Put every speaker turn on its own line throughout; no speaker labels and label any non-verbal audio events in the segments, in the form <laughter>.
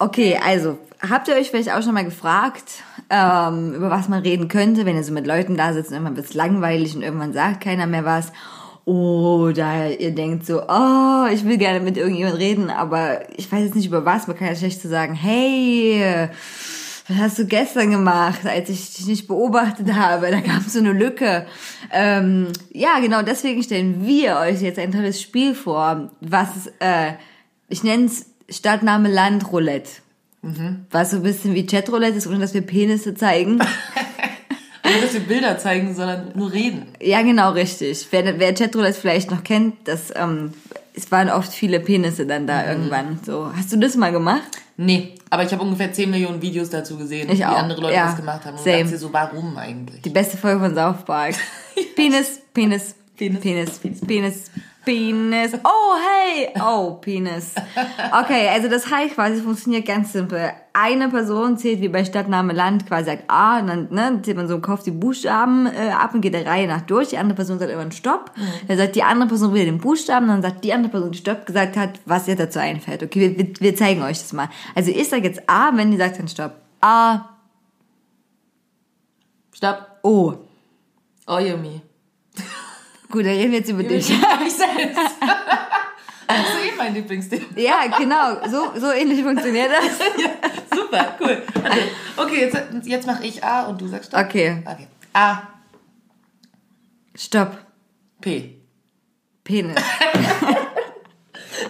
Okay, also, habt ihr euch vielleicht auch schon mal gefragt, ähm, über was man reden könnte, wenn ihr so mit Leuten da sitzt und irgendwann wird's langweilig und irgendwann sagt keiner mehr was? Oder ihr denkt so, oh, ich will gerne mit irgendjemand reden, aber ich weiß jetzt nicht über was. Man kann ja schlecht so sagen, hey, was hast du gestern gemacht, als ich dich nicht beobachtet habe? Da gab es so eine Lücke. Ähm, ja, genau deswegen stellen wir euch jetzt ein tolles Spiel vor, was, äh, ich nenne es Stadtname Land Roulette. Mhm. Was so ein bisschen wie Chatroulette ist, ohne dass wir Penisse zeigen. <laughs>
Ohne dass wir Bilder zeigen, sondern nur reden.
Ja, genau, richtig. Wer, wer Chatroulette vielleicht noch kennt, das, ähm, es waren oft viele Penisse dann da mhm. irgendwann. So, hast du das mal gemacht?
Nee, aber ich habe ungefähr 10 Millionen Videos dazu gesehen, ich wie auch. andere Leute ja. das gemacht haben. Und Same. dachte so, warum eigentlich?
Die beste Folge von South Park. <laughs> Penis, Penis, Penis, Penis, Penis, Penis, Penis. Oh, hey! Oh, Penis. Okay, also das heißt quasi, funktioniert ganz simpel. Eine Person zählt wie bei Stadtname Land quasi sagt A und dann ne, zählt man so im Kopf die Buchstaben äh, ab und geht der Reihe nach durch. Die andere Person sagt irgendwann Stopp. Mhm. Dann sagt die andere Person wieder den Buchstaben, dann sagt die andere Person, die Stopp gesagt hat, was ihr dazu einfällt. Okay, wir, wir zeigen euch das mal. Also ich sage jetzt A, wenn die sagt dann Stopp. A.
Stopp.
O.
Oh, yummy.
Gut, dann reden wir jetzt über dich. Ich selbst. <laughs>
Das ist eh mein Lieblingsthema.
Ja, genau. So, so ähnlich funktioniert das. <laughs>
ja, super, cool. Also, okay, jetzt, jetzt mache ich A und du sagst Stopp.
Okay.
okay. A.
Stopp.
P.
Penis. <laughs>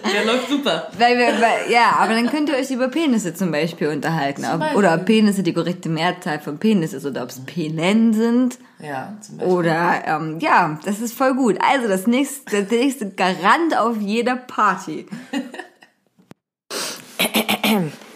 <laughs>
Der läuft super.
Weil wir, weil, ja, aber dann könnt ihr euch über Penisse zum Beispiel unterhalten. Zum Beispiel. Oder ob Penisse die korrekte Mehrzahl von Penis ist oder ob es Penen sind.
Ja, zum Beispiel.
Oder, ähm, ja, das ist voll gut. Also das nächste, der nächste Garant auf jeder Party. <laughs>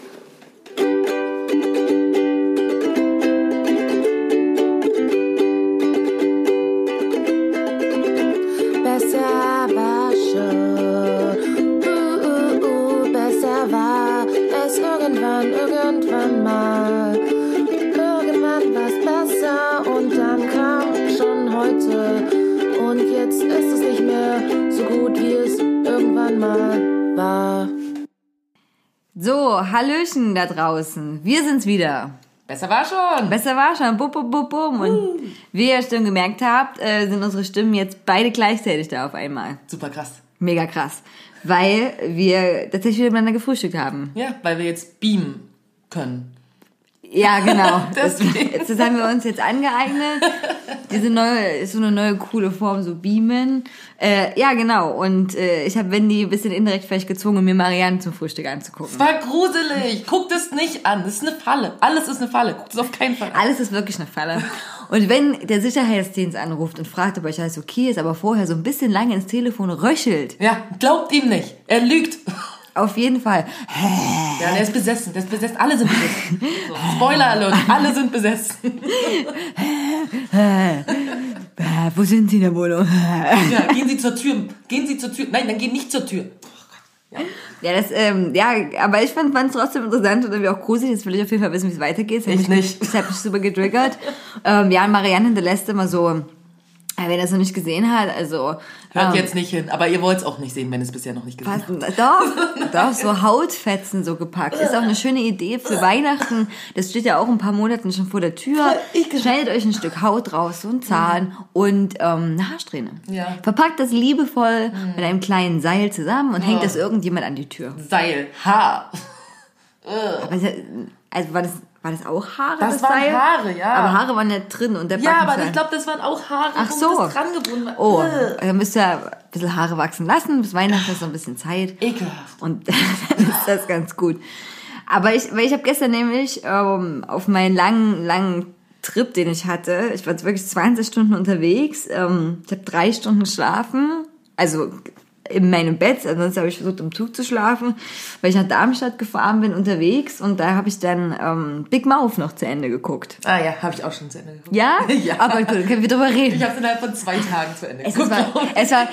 So, Hallöchen da draußen. Wir sind's wieder.
Besser war schon.
Besser war schon. Bum, bum, bum, bum. Und uh. wie ihr schon gemerkt habt, äh, sind unsere Stimmen jetzt beide gleichzeitig da auf einmal.
Super krass.
Mega krass. Weil wir tatsächlich wieder miteinander gefrühstückt haben.
Ja, weil wir jetzt beamen können.
Ja, genau. <laughs> das, das, <laughs> das haben wir uns jetzt angeeignet. Diese neue, ist so eine neue coole Form, so Beamen. Äh, ja, genau. Und äh, ich habe Wendy ein bisschen indirekt vielleicht gezwungen, mir Marianne zum Frühstück anzugucken.
Es war gruselig. Guck das nicht an. Das ist eine Falle. Alles ist eine Falle. Guck das auf keinen Fall an.
Alles ist wirklich eine Falle. <laughs> Und wenn der Sicherheitsdienst anruft und fragt, ob euch alles okay ist, aber vorher so ein bisschen lange ins Telefon röchelt.
Ja, glaubt ihm nicht. Er lügt.
Auf jeden Fall.
Ja, der ist besessen. Der ist besessen. Alle sind besessen. <laughs> So, Spoiler Alert. Alle sind besessen.
Wo sind Sie in der Wohnung?
Ja, gehen Sie zur Tür. Gehen Sie zur Tür. Nein, dann gehen nicht zur Tür.
Ja. ja, das, ähm, ja, aber ich fand es trotzdem interessant und irgendwie auch gruselig. Jetzt will ich auf jeden Fall wissen, wie es weitergeht.
Ich nicht.
Das hat mich super getriggert. ähm, ja, Marianne hinterlässt immer so Wer das noch nicht gesehen hat, also.
Hört ähm, jetzt nicht hin, aber ihr wollt es auch nicht sehen, wenn es bisher noch nicht gesehen
habt. Doch, <laughs> doch, so Hautfetzen so gepackt. Ist auch eine schöne Idee für Weihnachten. Das steht ja auch ein paar Monaten schon vor der Tür. Schneidet euch ein Stück Haut raus, so ein Zahn mhm. und ähm, eine Haarsträhne.
Ja.
Verpackt das liebevoll mhm. mit einem kleinen Seil zusammen und oh. hängt das irgendjemand an die Tür.
Seil, Haar.
aber, also war das war das auch Haare?
Das, das waren Seil? Haare, ja.
Aber Haare waren nicht drin und der
Ja, aber ich glaube, das waren auch Haare,
Ach so.
das dran gebunden war.
Oh, dann müsst ihr ein bisschen Haare wachsen lassen. Bis Weihnachten ist so ein bisschen Zeit.
Ekelhaft.
Und <laughs> dann ist das ganz gut. Aber ich, weil ich habe gestern nämlich ähm, auf meinen langen, langen Trip, den ich hatte, ich war jetzt wirklich 20 Stunden unterwegs. Ähm, ich habe drei Stunden geschlafen. Also in meinem Bett, ansonsten habe ich versucht im Zug zu schlafen, weil ich nach Darmstadt gefahren bin unterwegs und da habe ich dann ähm, Big Mouth noch zu Ende geguckt.
Ah ja, habe ich auch schon zu Ende geguckt.
Ja? <laughs> ja. Aber gut, können wir drüber reden.
Ich habe es innerhalb von zwei Tagen zu Ende
geguckt. Es war, es <laughs> war,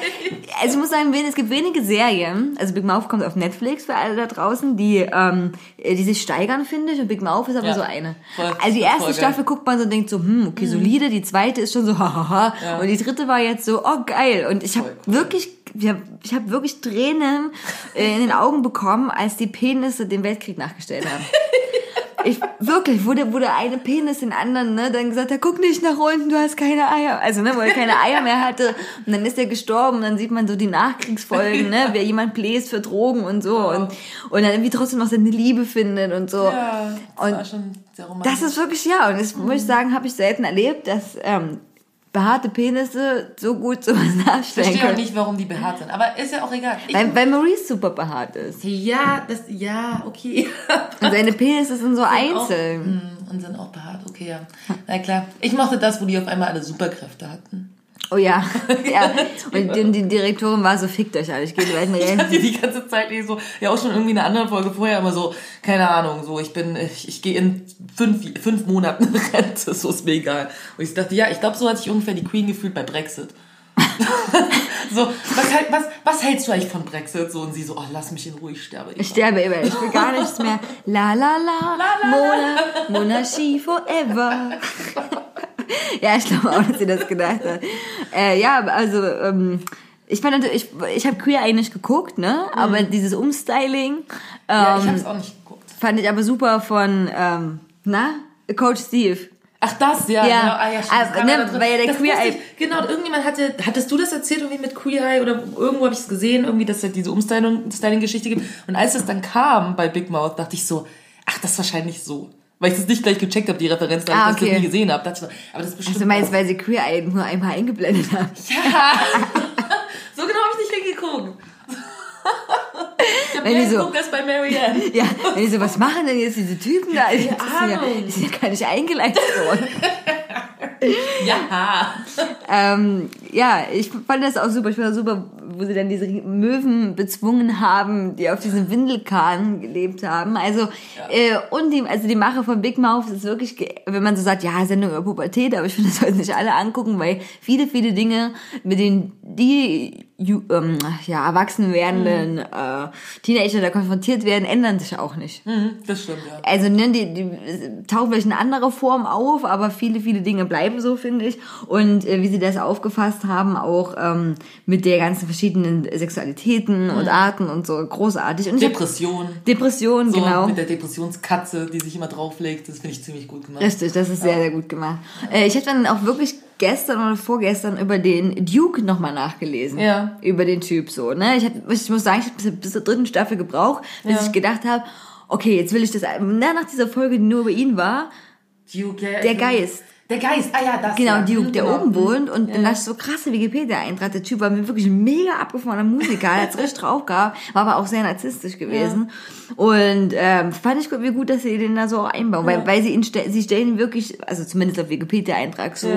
also ich muss sagen, es gibt wenige Serien, also Big Mouth kommt auf Netflix für alle da draußen, die, ähm, die sich steigern, finde ich, und Big Mouth ist aber ja. so eine. Voll, also die erste Staffel guckt man so und denkt so, hm, okay, mhm. solide, die zweite ist schon so, <laughs> hahaha, ja. und die dritte war jetzt so, oh geil, und ich habe wirklich ich habe wirklich Tränen äh, in den Augen bekommen, als die Penisse den Weltkrieg nachgestellt haben. <laughs> Ich, wirklich, wo der eine Penis den anderen, ne, dann gesagt hat, guck nicht nach unten, du hast keine Eier. Also, ne, wo er keine Eier mehr hatte. Und dann ist er gestorben und dann sieht man so die Nachkriegsfolgen, ne, wer jemand bläst für Drogen und so. Und, und dann irgendwie trotzdem noch seine Liebe findet und so. Ja, das und war schon sehr romantisch. Das ist wirklich, ja, und das mhm. muss ich sagen, habe ich selten erlebt, dass, ähm, behaarte Penisse so gut sowas <laughs> nachstellen
Ich verstehe auch nicht, warum die behaart sind, aber ist ja auch egal.
Ich weil, weil Maurice super behaart ist.
Ja, das, ja, okay. <laughs>
Und seine Penisse sind so sind einzeln.
Auch, mm, und sind auch behaart, okay, ja. Na klar. Ich mochte das, wo die auf einmal alle Superkräfte hatten.
Oh ja, <laughs> ja. Und die, die Direktorin war so, fickt euch alle, ich gehe gleich <laughs>
rein. Ich hatte die ganze Zeit eh so, ja auch schon irgendwie in einer anderen Folge vorher immer so, keine Ahnung, so, ich bin, ich, ich gehe in fünf, fünf Monaten Rente, so ist mir egal. Und ich dachte, ja, ich glaube, so hat sich ungefähr die Queen gefühlt bei Brexit. <laughs> so, was, halt, was, was hältst du eigentlich von Brexit? So, und sie so, oh, lass mich in Ruhe, ich sterbe
immer. Ich sterbe immer, ich will gar nichts mehr. La la la, la, la Mona, Monarchie forever <laughs> ja, ich glaube auch, dass sie das gedacht hat. Äh, ja, also ähm, ich fand ich, ich habe Queer eigentlich geguckt, ne? Aber mhm. dieses Umstyling. Ähm, ja, ich habe es auch nicht geguckt. Fand ich aber super von, ähm, na, Coach Steve.
Ach das, ja, ja. genau. Ah, ja, stimmt, ah, ne, weil ja der das Queer Eye. Genau, irgendjemand hatte, hattest du das erzählt irgendwie mit Queer Eye oder irgendwo habe ich es gesehen, irgendwie, dass es diese Umstyling-Geschichte gibt. Und als es dann kam bei Big Mouth, dachte ich so, ach, das ist wahrscheinlich so weil ich das nicht gleich gecheckt habe, die Referenz, da ah, okay. ich das nie gesehen habe. Das,
aber das ist bestimmt. Also meinst, weil sie Queer Eye nur einmal eingeblendet haben? <laughs>
Ja! so genau habe ich nicht hingeguckt. Ich hab wenn so, das bei Marianne. <laughs>
Ja, wenn die so, was machen denn jetzt diese Typen da? Die, ja, die sind ja gar nicht eingeleitet worden. <laughs> ja. ähm, ja, ich fand das auch super. Ich das super, wo sie dann diese Möwen bezwungen haben, die auf diesen Windelkahn gelebt haben. Also, ja. äh, und die, also die Mache von Big Mouth ist wirklich, wenn man so sagt, ja, Sendung über Pubertät, aber ich finde, das sollten sich alle angucken, weil viele, viele Dinge, mit denen die ähm, ja, erwachsen werdenden mhm. äh, Teenager da konfrontiert werden, ändern sich auch nicht.
Mhm, das stimmt, ja.
Also, ne, die, die tauchen vielleicht in anderer Form auf, aber viele, viele Dinge bleiben so, finde ich. Und äh, wie sie das aufgefasst haben, auch ähm, mit der ganzen verschiedenen Sexualitäten mhm. und Arten und so, großartig. Und
Depression.
Hab, Depression, so, genau.
Mit der Depressionskatze, die sich immer drauflegt, das finde ich ziemlich gut gemacht.
Richtig, das ist ja. sehr, sehr gut gemacht. Äh, ich habe dann auch wirklich gestern oder vorgestern über den Duke nochmal nachgelesen. Ja. Über den Typ so, ne? Ich, hab, ich muss sagen, ich habe bis, zur dritten Staffel gebraucht, bis ja. ich gedacht habe, okay, jetzt will ich das, na, nach dieser Folge, die nur über ihn war, Duke, ja, der Geist.
Der Geist, ah ja, das.
Genau, ja. Duke, der genau. oben wohnt. Und ja. dann du so krasse Wikipedia-Eintrag. Der Typ war mir wirklich ein mega abgefahrener Musiker, hat es richtig drauf gehabt, war aber auch sehr narzisstisch gewesen. Ja. Und ähm, fand ich gut, wie gut, dass sie den da so einbauen. Weil, weil sie ihn sie stellen ihn wirklich, also zumindest auf Wikipedia-Eintrag, so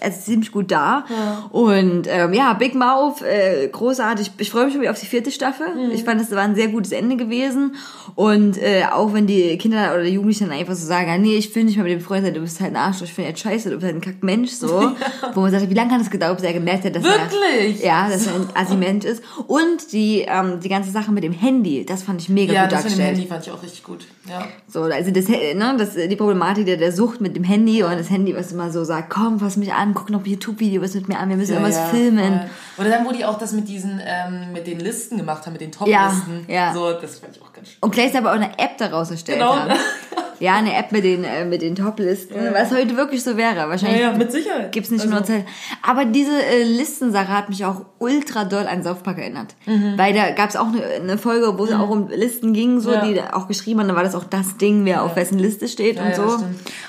also ziemlich gut da. Und ähm, ja, Big Mouth, äh, großartig. Ich freue mich schon wieder auf die vierte Staffel. Mhm. Ich fand, das war ein sehr gutes Ende gewesen. Und äh, auch wenn die Kinder oder Jugendlichen dann einfach so sagen, nee, ich will nicht mehr mit dem Freund sein, du bist halt ein Arschloch, ich finde jetzt scheiße, du bist halt ein Kackmensch, so. Ja. <laughs> Wo man sagt, wie lange kann das gedauert, bis er gemerkt hat, dass
Wirklich?
er, ja, dass er ein Assi-Mensch ist. Und die, ähm, die ganze Sache mit dem Handy, das fand ich mega
ja,
gut
dargestellt. Ja, das mit dem Handy fand ich auch richtig gut, ja.
So, also das, ne, das, die Problematik der, der Sucht mit dem Handy und das Handy, was immer so sagt, komm, fass mich an, guck noch YouTube-Video, was mit mir an, wir müssen ja, irgendwas filmen.
Oder dann, wo die auch das mit diesen, ähm, mit den Listen gemacht haben, mit den Top-Listen. Ja, ja. So, das fand ich auch ganz schön.
Und gleich aber auch eine App daraus erstellt genau. haben. <laughs> Ja, eine App mit den, äh, mit den Top-Listen, ja. was heute wirklich so wäre. Wahrscheinlich
ja, ja, mit Sicherheit.
Gibt's nicht also. nur Zeit. Aber diese äh, Listensache hat mich auch ultra doll an Saufpack erinnert. Mhm. Weil da gab's auch eine, eine Folge, wo es mhm. auch um Listen ging, so, ja. die auch geschrieben haben, da war das auch das Ding, wer auf wessen Liste steht und so.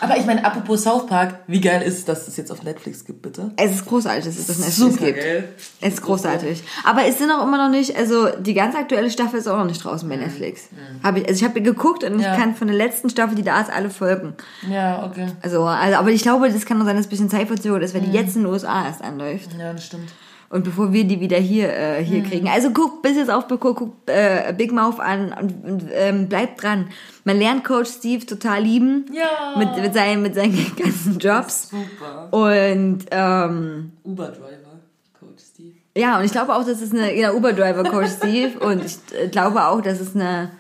Aber ich meine, apropos South Park, wie geil ist es, dass es jetzt auf Netflix gibt, bitte?
Es ist großartig, dass es das Netflix Super gibt. Geil. Es ist großartig. Aber es sind auch immer noch nicht, also die ganz aktuelle Staffel ist auch noch nicht draußen bei mhm. Netflix. Mhm. Hab ich, also ich habe geguckt und ich kann von der letzten Staffel, die da ist, alle Folgen.
Ja, okay.
Also, also, aber ich glaube, das kann nur sein, dass es ein bisschen Zeitverzögert ist, weil die mhm. jetzt in den USA erst anläuft.
Ja, das stimmt.
Und bevor wir die wieder hier, äh, hier mhm. kriegen. Also guck bis jetzt auf, guck, guck äh, Big Mouth an und, und ähm, bleibt dran. Man lernt Coach Steve total lieben.
Ja.
Mit, mit, seinen, mit seinen <laughs> ganzen Jobs.
Super.
Und ähm,
Uber-Driver, Coach Steve.
Ja, und ich glaube auch, dass es eine, ja, Uber-Driver, Coach Steve. und ich äh, glaube auch, dass es eine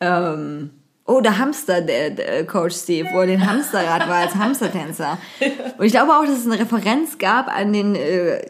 ähm, Oh, der Hamster, der, der Coach Steve, wo er den Hamsterrad war als Hamstertänzer. <laughs> Und ich glaube auch, dass es eine Referenz gab an den äh,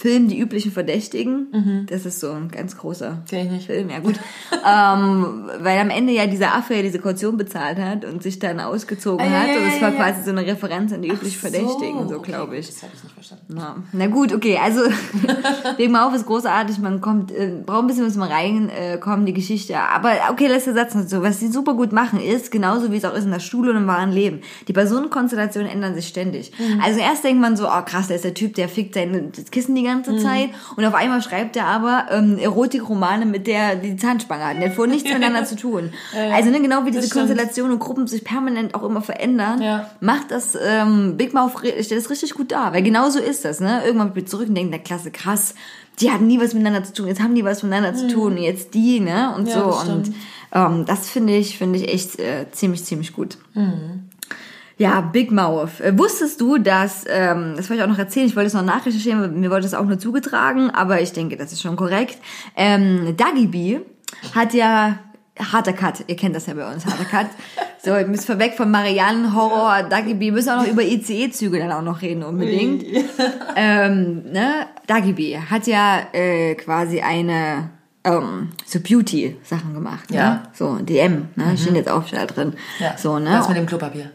Film Die üblichen Verdächtigen. Das ist so ein ganz großer. Film, ja gut. ähm, weil am Ende ja dieser Affe ja diese Kaution bezahlt hat und sich dann ausgezogen
Ah, ja,
hat.
ja,
und es
ja,
war
ja.
quasi so eine Referenz an die üblich Verdächtigen, so,
okay,
glaube ich.
Das habe ich nicht verstanden.
Na, na gut, okay, also <laughs> wegen auf ist großartig, man kommt, äh, braucht ein bisschen, bis man reinkommt, äh, die Geschichte. Aber okay, letzter Satz noch so. Was sie super gut machen ist, genauso wie es auch ist in der Schule und im wahren Leben. Die Personenkonstellationen ändern sich ständig. Also erst denkt man so, oh krass, der ist der Typ, der fickt sein Kissen die ganze Zeit und auf einmal schreibt er aber ähm, Erotikromane, mit der die Zahnspange hat. Der hat vorher nichts <laughs> miteinander zu tun. Also ne, genau wie diese. Konstellationen und Gruppen sich permanent auch immer verändern,
Ja.
macht das ähm, Big Mouth stellt das richtig gut dar, weil genau so ist das, ne? Irgendwann bin ich zurück und denke, na klasse, krass, die hatten nie was miteinander zu tun, jetzt haben die was miteinander zu tun, jetzt die, ne? Und
Ja,
so
das
und ähm, das finde ich finde ich echt äh, ziemlich ziemlich gut. Ja, Big Mouth. Äh, wusstest du, dass, ähm, das wollte ich auch noch erzählen, ich wollte es noch nachrecherchieren, mir wurde es auch nur zugetragen, aber ich denke, das ist schon korrekt. Ähm, Dagi B hat ja, harter Cut, ihr kennt das ja bei uns, harter Cut. <laughs> So, ihr müsst vorweg von Marianne, Horror, Dagi B, wir müssen auch noch über ICE-Züge dann auch noch reden unbedingt. <laughs> ähm, ne, Dagi B hat ja äh, quasi eine ähm, so Beauty-Sachen gemacht.
Ja.
Ne? So, DM, ne? Steht jetzt auch da drin.
Ja.
So, ne?
Was mit dem Klopapier?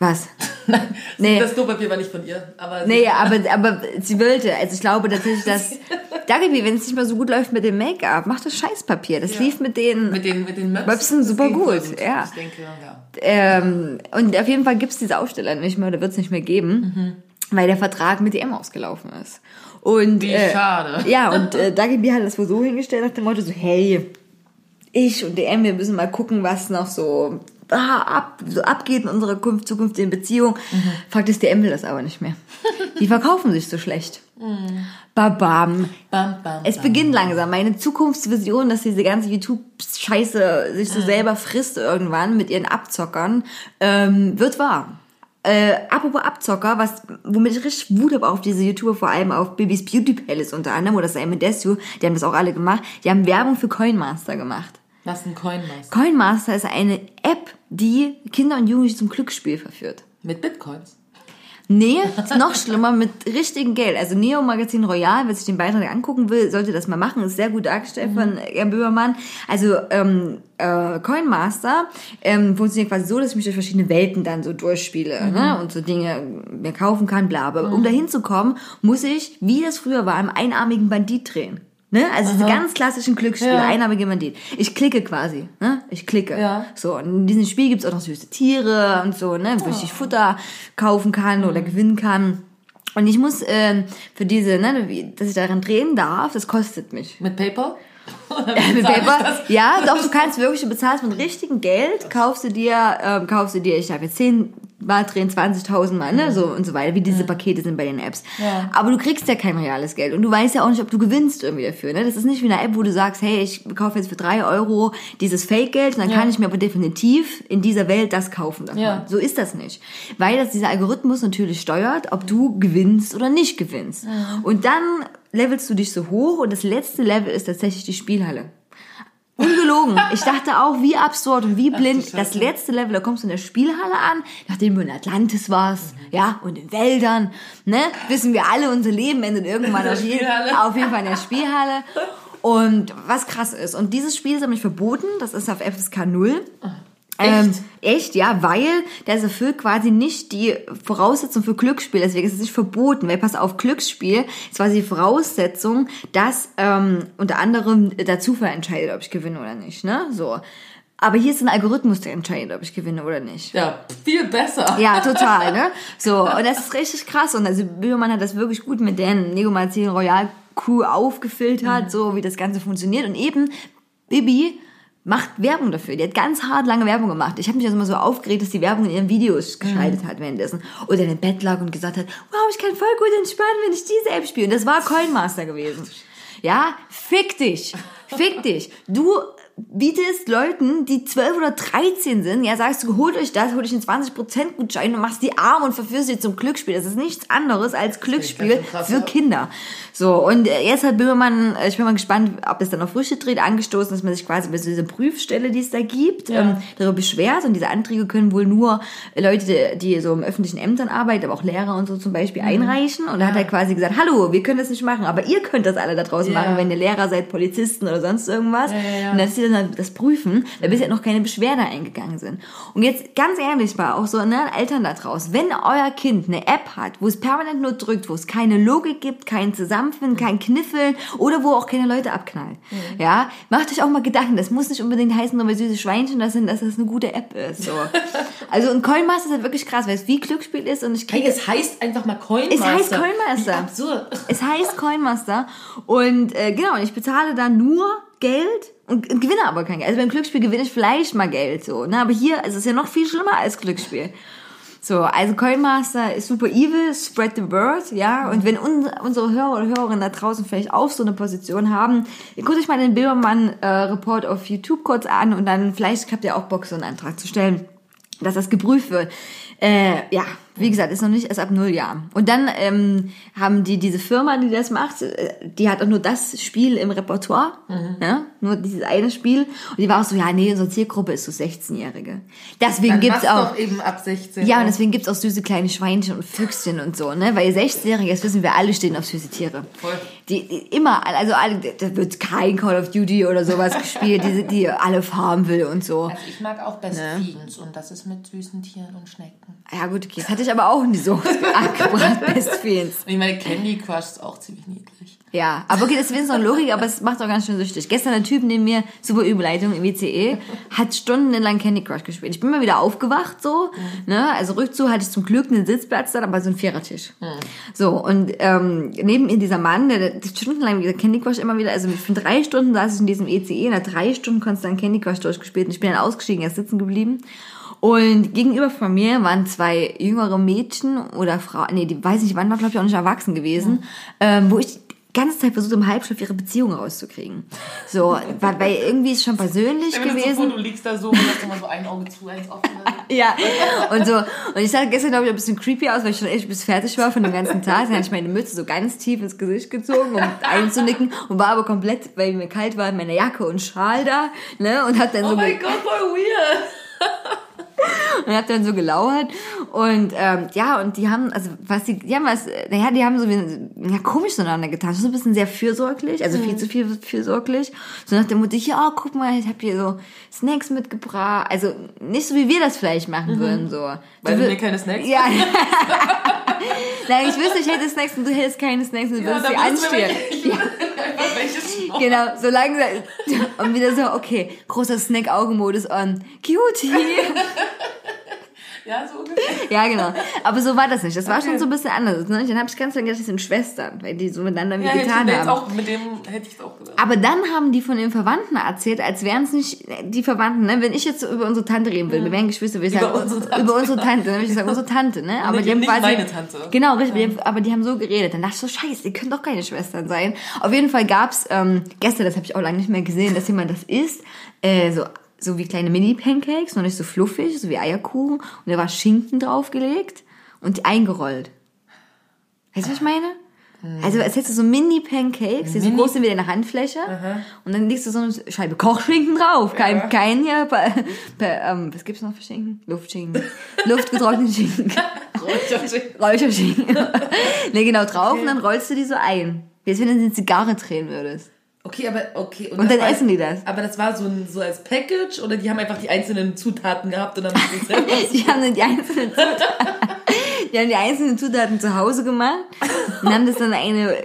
Was? <laughs>
Nein,
Nee.
das Klopapier war nicht von ihr. Aber
Nee, aber, <laughs> aber sie wollte. Also ich glaube tatsächlich, dass <laughs> Dagabi, wenn es nicht mal so gut läuft mit dem Make-up, macht das Scheißpapier. Das lief mit den.
mit den, mit den Möpsen,
super gut, ja.
Ich denke, ja.
ähm, und auf jeden Fall gibt's diese Aussteller nicht mehr oder wird's nicht mehr geben, weil der Vertrag mit DM ausgelaufen ist. Und,
Wie
äh,
schade.
Ja, und äh, Dagabi hat das wohl so hingestellt nach dem Motto so, hey, ich und DM, wir müssen mal gucken, was noch so, ah, ab, so abgeht in unserer zukünftigen Beziehung. Fakt ist, DM will das aber nicht mehr. Die verkaufen sich so schlecht. Babam.
Bam, bam,
Es
bam.
beginnt langsam. Meine Zukunftsvision, dass diese ganze YouTube-Scheiße sich so selber frisst irgendwann mit ihren Abzockern, ähm, wird wahr. Äh, apropos Abzocker, was, womit ich richtig Wut habe auf diese YouTuber, vor allem auf Bibis Beauty Palace unter anderem, oder Simon Desue, die haben das auch alle gemacht, die haben Werbung für Coinmaster gemacht.
Was ein Coinmaster.
Coinmaster ist eine App, die Kinder und Jugendliche zum Glücksspiel verführt.
Mit Bitcoins.
Nee, noch schlimmer mit richtigem Geld. Also Neo Magazin Royal, wer sich den Beitrag angucken will, sollte das mal machen. Ist sehr gut dargestellt von Jan Böhmermann. Also ähm, äh, Coinmaster ähm, funktioniert quasi so, dass ich mich durch verschiedene Welten dann so durchspiele ne? und so Dinge mir kaufen kann, bla. Aber um dahin zu kommen, muss ich, wie das früher war, im einarmigen Bandit drehen. Ne? Also diese ganz klassischen Glücksspiele,
Ja.
einarmige Bandit. Ich klicke quasi, ne? Ich klicke.
Ja.
So, und in diesem Spiel gibt's auch noch süße Tiere und so, ne? Wo ich sich Futter kaufen kann oder gewinnen kann. Und ich muss ähm, für diese, ne, wie- dass ich daran drehen darf, das kostet mich.
Mit PayPal? <laughs>
Paper, ja, doch, du <laughs> kannst wirklich, du bezahlst mit richtigem Geld, kaufst du dir, ähm, kaufst du dir, ich habe jetzt 10 Mal drehen, 20.000 Mal, ne, so und so weiter, wie diese Pakete sind bei den Apps.
Ja.
Aber du kriegst ja kein reales Geld und du weißt ja auch nicht, ob du gewinnst irgendwie dafür, ne. Das ist nicht wie eine App, wo du sagst, hey, ich kaufe jetzt für drei Euro dieses Fake-Geld und dann
Ja.
kann ich mir aber definitiv in dieser Welt das kaufen davon.
Ja.
So ist das nicht. Weil das dieser Algorithmus natürlich steuert, ob du gewinnst oder nicht gewinnst. Und dann levelst du dich so hoch und das letzte Level ist tatsächlich die Spielhalle. Ungelogen. Ich dachte auch, wie absurd und wie blind.
Scheiße.
Das letzte Level, da kommst du in der Spielhalle an, nachdem du in Atlantis warst, ja, und in Wäldern, ne, wissen wir alle, unser Leben endet irgendwann
der
auf, jeden,
Spielhalle.
auf jeden Fall in der Spielhalle. Und was krass ist, und dieses Spiel ist nämlich verboten, das ist auf FSK 0. Ähm, echt, ja, weil das erfüllt quasi nicht die Voraussetzung für Glücksspiel, deswegen ist es nicht verboten, weil pass auf, Glücksspiel ist quasi die Voraussetzung, dass ähm, unter anderem der Zufall entscheidet, ob ich gewinne oder nicht, ne, so. Aber hier ist ein Algorithmus, der entscheidet, ob ich gewinne oder nicht.
Ja, viel besser.
Ja, total, ne? <laughs> So, und das ist richtig krass. Und also Böhmermann hat das wirklich gut mit der Nego Magazin Royal Crew aufgefiltert, so wie das Ganze funktioniert. Und eben, Bibi macht Werbung dafür. Die hat ganz hart lange Werbung gemacht. Ich habe mich also immer so aufgeregt, dass die Werbung in ihren Videos geschaltet hat währenddessen. Oder in dem Bett lag und gesagt hat, wow, ich kann voll gut entspannen, wenn ich diese App spiele. Und das war Coinmaster gewesen. Ja, fick dich. Fick dich. Du bietest Leuten, die 12 oder 13 sind, ja, sagst du, holt euch das, holt euch einen 20% Gutschein und machst die arm und verführst sie zum Glücksspiel. Das ist nichts anderes als Glücksspiel für
ja.
Kinder. So, und äh, jetzt hat Böhmermann, äh, ich bin mal gespannt, ob es dann auf Früchte dreht, angestoßen, dass man sich quasi bei so dieser Prüfstelle, die es da gibt,
Ja.
ähm, darüber beschwert. Und diese Anträge können wohl nur Leute, die so im öffentlichen Ämtern arbeiten, aber auch Lehrer und so zum Beispiel,
Mhm.
einreichen. Und da hat er quasi gesagt, hallo, wir können das nicht machen, aber ihr könnt das alle da draußen
Ja.
machen, wenn ihr Lehrer seid, Polizisten oder sonst irgendwas.
Ja, ja, ja.
Und dass sie dann das prüfen, weil bisher noch keine Beschwerde eingegangen sind. Und jetzt ganz ehrlich mal, auch so, ne, Eltern da draußen, wenn euer Kind eine App hat, wo es permanent nur drückt, wo es keine Logik gibt, kein Zusammenfinden, kein Kniffeln oder wo auch keine Leute abknallt,
Mhm.
ja, macht euch auch mal Gedanken. Das muss nicht unbedingt heißen, nur weil süße Schweinchen das sind, dass das eine gute App ist. So. <laughs> Also ein Coinmaster ist halt wirklich krass, weil es wie Glücksspiel ist und ich
Hey,
kriege
es heißt einfach mal Coinmaster.
Es heißt Coinmaster.
Wie absurd.
es heißt Coinmaster und äh, genau, und ich bezahle da nur Geld und, gewinne aber kein Geld. Also beim Glücksspiel gewinne ich vielleicht mal Geld so, ne? Aber hier ist es ja noch viel schlimmer als Glücksspiel. So, also Coinmaster ist super evil, spread the word, ja. Und wenn un unsere Hörer oder Hörerinnen da draußen vielleicht auch so eine Position haben, guckt euch mal den Bildermann-Report auf YouTube kurz an und dann vielleicht habt ihr auch Bock, so einen Antrag zu stellen dass das geprüft wird. Äh, ja, wie gesagt, ist noch nicht erst ab null Jahren. Und dann ähm, haben die diese Firma, die das macht, äh, die hat auch nur das Spiel im Repertoire, ja, nur dieses eine Spiel. Und die war auch so, ja, nee, unsere Zielgruppe ist so 16-Jährige. Deswegen
Dann
gibt's auch
doch eben ab 16.
ja, und deswegen gibt's auch süße kleine Schweinchen und Füchschen und so, ne? Weil 16-Jährige, das wissen wir alle, stehen auf süße Tiere.
Voll.
Die, die immer, also alle, da wird kein Call of Duty oder sowas gespielt, die, die alle farmen will und so.
Also ich mag auch Best Fiends und das ist mit süßen Tieren und Schnecken.
Ja gut, okay, das hatte ich aber auch nie so angebracht, <laughs> Best Fiends.
Und ich meine, Candy Crush ist auch ziemlich niedlich.
Ja, aber okay, das ist noch Logik, aber es macht auch ganz schön süchtig. Gestern ein Typ neben mir, super Überleitung im ICE, hat stundenlang Candy Crush gespielt. Ich bin mal wieder aufgewacht so, ne, also Rückzug hatte ich zum Glück einen Sitzplatz dann, aber so ein Vierertisch. So, und ähm, neben mir dieser Mann, der, der stundenlang Candy Crush immer wieder, also für drei Stunden saß ich in diesem ECE und hat drei Stunden konstant Candy Crush durchgespielt und ich bin dann ausgestiegen, er ist sitzen geblieben. Und gegenüber von mir waren zwei jüngere Mädchen oder Frauen, nee, die weiß nicht, die waren glaube ich auch nicht erwachsen gewesen, ähm, wo ich die ganze Zeit versucht, im Halbschlaf ihre Beziehung rauszukriegen. So, weil, weil irgendwie ist schon persönlich
so
gewesen.
vor, du liegst da so und hast immer so ein Auge zu, eins offen. <laughs>
Ja, und so. Und ich sah gestern, glaube ich, ein bisschen creepy aus, weil ich schon echt bis fertig war von dem ganzen Tag. Dann hatte ich meine Mütze so ganz tief ins Gesicht gezogen, um einzunicken und war aber komplett, weil mir kalt war, in meiner Jacke und Schal da, ne, und hab dann
Oh
so,
mein
ge-
Gott, voll weird. <laughs> <laughs>
und hab dann so gelauert. Und ähm, ja und die haben also was die die haben was naja die haben so wie, ja komisch zueinander getan. So ein bisschen sehr fürsorglich also viel zu viel fürsorglich. So nach dem Motto ja guck mal ich habe hier so Snacks mitgebracht. Also nicht so wie wir das vielleicht machen würden so.
Weil du
wür-
mir keine Snacks
ja. <laughs> Nein, ich wüsste, ich hätte Snacks und du hättest keine Snacks und du würdest sie
du mir
anstehen. Genau, so langsam. Und wieder so, okay, großer Snack-Augenmodus on. Cutie. <laughs>
Ja, so ungefähr.
Ja, genau. Aber so war das nicht. Das war schon so ein bisschen anders. Ne? Dann habe ich ganz lange gedacht, das sind Schwestern, weil die so miteinander wie
Ja, ich
getan haben.
auch, mit dem hätte ich es auch gedacht.
Aber dann haben die von den Verwandten erzählt, als wären es nicht die Verwandten. Ne? Wenn ich jetzt so über unsere Tante reden will, wir wären Geschwister, würde ich
Über
sagen,
unsere Tante.
über unsere Tante, dann würde ich sagen, unsere Tante, ne? Aber
Nicht-
die haben
nicht
quasi,
meine Tante.
Genau, richtig, haben, aber die haben so geredet. Dann dachte ich so, scheiße, die können doch keine Schwestern sein. Auf jeden Fall gab's ähm, gestern, das habe ich auch lange nicht mehr gesehen, dass jemand das isst, äh, so so wie kleine Mini-Pancakes, noch nicht so fluffig, so wie Eierkuchen. Und da war Schinken draufgelegt und eingerollt. Weißt du, was ich meine? Also als hättest du so Mini-Pancakes, die so groß sind wie deine Handfläche. Und dann legst du so eine Scheibe Kochschinken drauf. Kein, kein hier, per, per, ähm, was gibt's noch für Schinken? Luftschinken. <laughs> Luftgetrockneten Schinken. Räucherschinken. <laughs> ne, genau, drauf und dann rollst du die so ein. Wie als wenn du eine Zigarre drehen würdest.
Okay, aber okay.
Und
das
dann essen die das.
Aber das war so, ein, so als Package oder die haben einfach die einzelnen Zutaten gehabt und dann haben sie es selber. <laughs>
Die haben dann die einzelnen <laughs> Zutaten, die haben die einzelnen Zutaten zu Hause gemacht und haben das dann in eine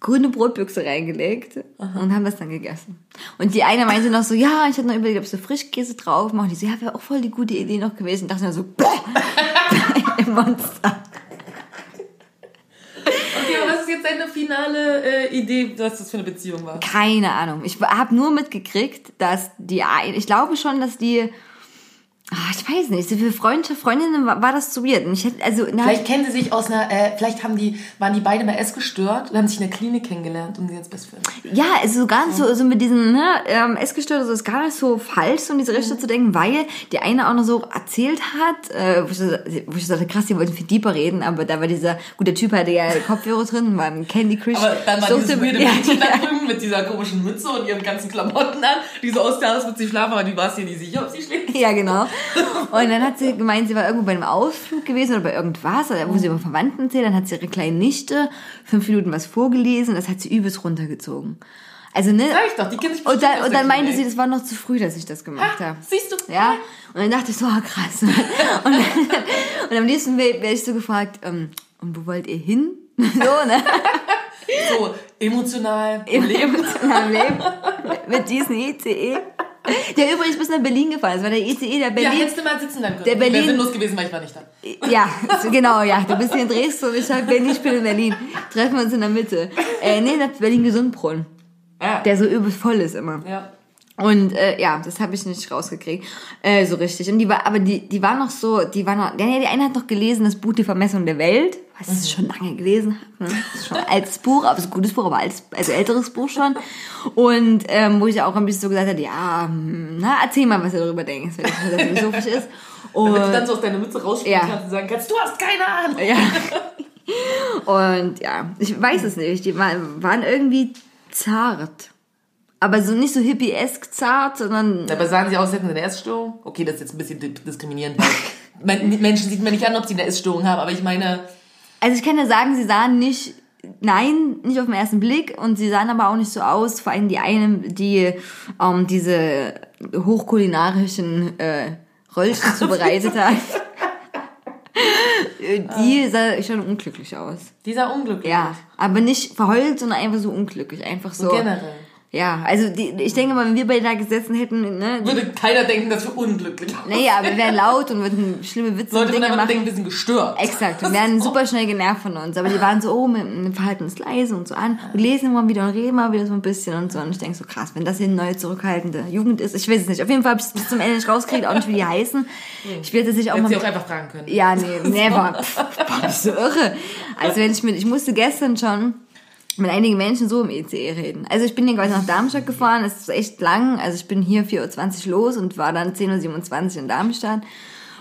grüne Brotbüchse reingelegt und haben das dann gegessen. Und die eine meinte noch so, ja, ich hatte noch überlegt, ob ich so Frischkäse drauf mache. Die so, ja, wäre auch voll die gute Idee noch gewesen. Und dachte mir so, <laughs> Monster.
Jetzt deine finale äh, Idee, was das für eine Beziehung war?
Keine Ahnung. Ich habe nur mitgekriegt, dass die, ich glaube schon, dass die Ah, ich weiß nicht, so für Freunde, Freundinnen war, war das zu weird. Und ich hätte, also, na,
Vielleicht kennen sie sich aus einer, äh, vielleicht haben die, waren die beide mal essgestört und haben sich in der Klinik kennengelernt und sind jetzt Best Friends.
Ja, also gar nicht so, so mit diesen ne, ähm, Essgestört, so ist gar nicht so falsch, in diese Richtung zu denken, weil die eine auch noch so erzählt hat, äh, wo, ich, wo dachte, krass, die wollten viel deeper reden, aber da war dieser, gut, der Typ hatte ja Kopfhörer drin, war ein Candy Crush.
Aber dann war dieses weirde
ja,
Mädchen da <laughs> drüben mit dieser komischen Mütze und ihren ganzen Klamotten an, die so aussah, als würde sie schlafen, aber die war es hier nicht sicher, ob sie schläft.
Ja, genau. Und dann hat sie gemeint, sie war irgendwo bei einem Ausflug gewesen oder bei irgendwas, wo sie über Verwandten erzählt. Dann hat sie ihre kleine Nichte fünf Minuten was vorgelesen. Das hat sie übelst runtergezogen. Also, ne?
Sag ich doch, die kennen sich
Und dann, und dann meinte sie, das war noch zu früh, dass ich das gemacht habe.
Siehst du?
Ja, und dann dachte ich so, ah, krass. <laughs> Und, dann, und am nächsten wäre wär ich so gefragt, ähm, und wo wollt ihr hin? <laughs> So, ne?
So, emotional,
Im
Leben.
emotionalen Leben. Mit, mit diesem ICE. Der übrigens bis nach Berlin gefahren ist, war der ICE, der
Ja,
Berlin.
hättest du mal sitzen bleiben können.
Der
Wäre
Berlin-
sinnlos gewesen, weil ich war nicht da.
Ja, so, <laughs> genau, ja. Du bist hier in Dresden und ich hab Berlin, ich bin in Berlin. Treffen wir uns in der Mitte. Äh, nee, das Berlin-Gesundbrunnen.
Ja.
Der so übelst voll ist immer.
ja.
Und äh, ja, das habe ich nicht rausgekriegt. Äh, so richtig. Und die war, aber die, die war noch so, die war noch, ja, die eine hat noch gelesen, das Buch Die Vermessung der Welt, was ich schon lange gelesen habe. Ne? Das ist schon ein altes Buch, aber es ist ein gutes Buch, aber altes, also älteres Buch schon. Und ähm, wo ich auch ein bisschen so gesagt habe, ja, hm, na, erzähl mal, was du darüber denkst, wenn das so philosophisch ist. Und, <laughs>
Damit du dann so aus deiner Mütze rausspringen
Ja.
kannst und sagen kannst, du hast keine Ahnung.
ja. <laughs> Und ja, ich weiß es nicht. Die waren irgendwie zart. Aber so nicht so hippie-esk zart, sondern
Dabei sahen sie aus, hätten sie eine Essstörung. Okay, das ist jetzt ein bisschen di- diskriminierend, <laughs> Menschen sieht man nicht an, ob sie eine Essstörung haben, aber ich meine,
Also ich kann ja sagen, sie sahen nicht, nein, nicht auf den ersten Blick und sie sahen aber auch nicht so aus, vor allem die eine, die ähm, diese hochkulinarischen äh, Röllchen <laughs> zubereitet hat. <laughs> die sah schon unglücklich aus.
dieser unglücklich.
Ja, aber nicht verheult, sondern einfach so unglücklich, einfach so.
So generell.
Ja, also die, ich denke mal, wenn wir beide da gesessen hätten, ne,
Würde keiner denken, dass wir unglücklich sind.
naja, wir wären laut und würden schlimme Witze
Leute
und
würden
Dinge machen.
denken, wir sind gestört.
Exakt, wir werden super schnell genervt von uns. Aber die waren so, oh, wir verhalten uns leise und so an und lesen immer wieder und reden mal wieder so ein bisschen und so. Und ich denke so, krass, wenn das hier eine neue zurückhaltende Jugend ist, ich weiß es nicht. Auf jeden Fall habe ich es bis zum Ende nicht rausgekriegt, auch nicht, wie die heißen. Ich will jetzt nicht auch
Hätten
mal...
sie auch einfach fragen können.
Ja, nee, never. Boah, bist du irre. Also wenn ich mit, ich musste gestern schon mit einigen Menschen so im ECE reden. Also ich bin hier quasi nach Darmstadt gefahren, es ist echt lang, also ich bin hier 4.20 Uhr los und war dann 10.27 Uhr in Darmstadt.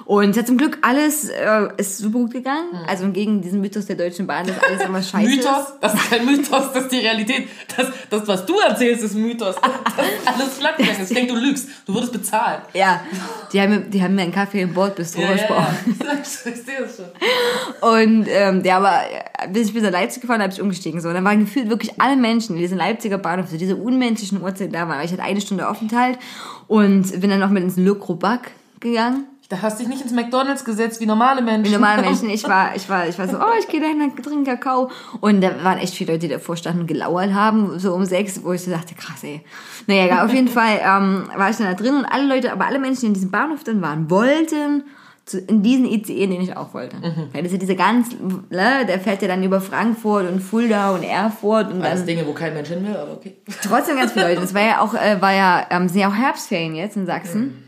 Und es hat zum Glück alles, äh, ist super gut gegangen. Also entgegen diesem Mythos der Deutschen Bahn, dass alles immer scheiße ist.
Mythos, das ist kein Mythos, das ist die Realität. Das, das was du erzählst, ist Mythos. <laughs> Das, alles glatt gegangen ist. Ich denke, du lügst. Du wurdest bezahlt.
Ja, die haben, mir- die haben mir einen Kaffee im Bordbistro
Ja,
versprochen.
ja. <laughs> Ich sehe das schon.
Und ähm, ja, aber äh, bis ich bis nach Leipzig gefahren habe, ich umgestiegen. So. Und dann waren gefühlt wirklich alle Menschen, die diesen Leipziger Bahnhof, so diese unmenschlichen Uhrzeit da waren. Ich hatte eine Stunde Aufenthalt und bin dann noch mit ins Le Crobac gegangen.
Da hast du dich nicht ins McDonalds gesetzt wie normale Menschen.
Wie normale Menschen. Ich <laughs> war, ich war, ich war so, oh, ich gehe dahin, trinke Kakao. Und da waren echt viele Leute, die davor standen und gelauert haben, so um sechs, wo ich so dachte, krass, ey. Naja, egal, auf jeden Fall ähm, war ich dann da drin und alle Leute, aber alle Menschen, die in diesem Bahnhof dann waren, wollten zu, in diesen ICE, den ich auch wollte. Weil das ist ja diese ganz, ne, der fährt ja dann über Frankfurt und Fulda und Erfurt und
Alles
dann
Dinge, wo kein Mensch hin will, aber okay.
trotzdem ganz viele Leute. Es war ja auch, äh, war ja, ähm, sind ja auch Herbstferien jetzt in Sachsen.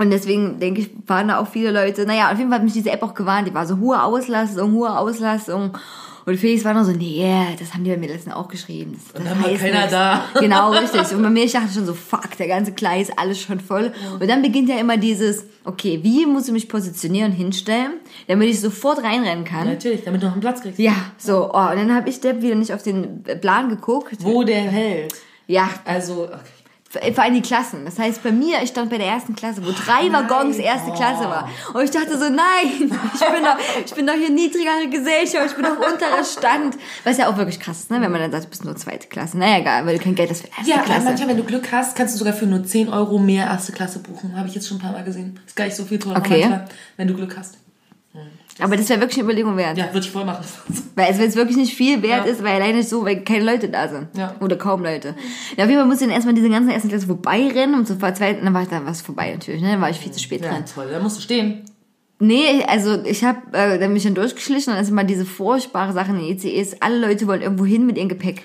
Und deswegen denke ich, waren da auch viele Leute. Naja, auf jeden Fall hat mich diese App auch gewarnt. Die war so hohe Auslastung, hohe Auslastung. Und Felix war noch so, nee, das haben die bei mir letztens auch geschrieben. Das, das
dann war keiner
nichts.
da. <laughs>
Genau, richtig. Und bei mir, ich dachte schon so, fuck, der ganze Gleis, alles schon voll. Und dann beginnt ja immer dieses, okay, wie muss ich mich positionieren und hinstellen, damit ich sofort reinrennen kann.
Natürlich, damit du noch einen Platz kriegst.
Ja, so, oh, und dann habe ich da wieder nicht auf den Plan geguckt.
Wo der hält.
Ja,
Also, okay.
Vor allem die Klassen. Das heißt, bei mir, ich stand bei der ersten Klasse, wo drei Waggons erste Klasse war. Und ich dachte so, nein, <laughs> ich bin doch, ich bin doch hier niedrigere Gesellschaft, ich bin doch unterer Stand. Was ja auch wirklich krass ist, ne? wenn man dann sagt, du bist nur zweite Klasse. Naja, egal, weil du kein Geld hast für erste
Ja,
Klasse.
manchmal, wenn du Glück hast, kannst du sogar für nur 10 Euro mehr erste Klasse buchen. Habe ich jetzt schon ein paar Mal gesehen. Ist gar nicht so viel teurer
Okay.
manchmal, wenn du Glück hast.
Aber das wäre wirklich eine Überlegung wert.
Ja, würde ich voll machen. <laughs>
Weil es, wirklich nicht viel wert
Ja.
ist, weil alleine so, weil keine Leute da sind.
Ja.
Oder kaum Leute. Ja, auf jeden Fall musste ich dann erstmal diese ganze ersten Klasse vorbeirennen und zur zweiten, dann war ich da was vorbei natürlich, ne? Dann war ich viel zu spät
Ja,
dran.
toll. Da musst du stehen.
Nee, also ich habe äh, dann mich dann durchgeschlichen und dann ist immer diese furchtbare Sache in den ECEs. Alle Leute wollen irgendwo hin mit ihrem Gepäck.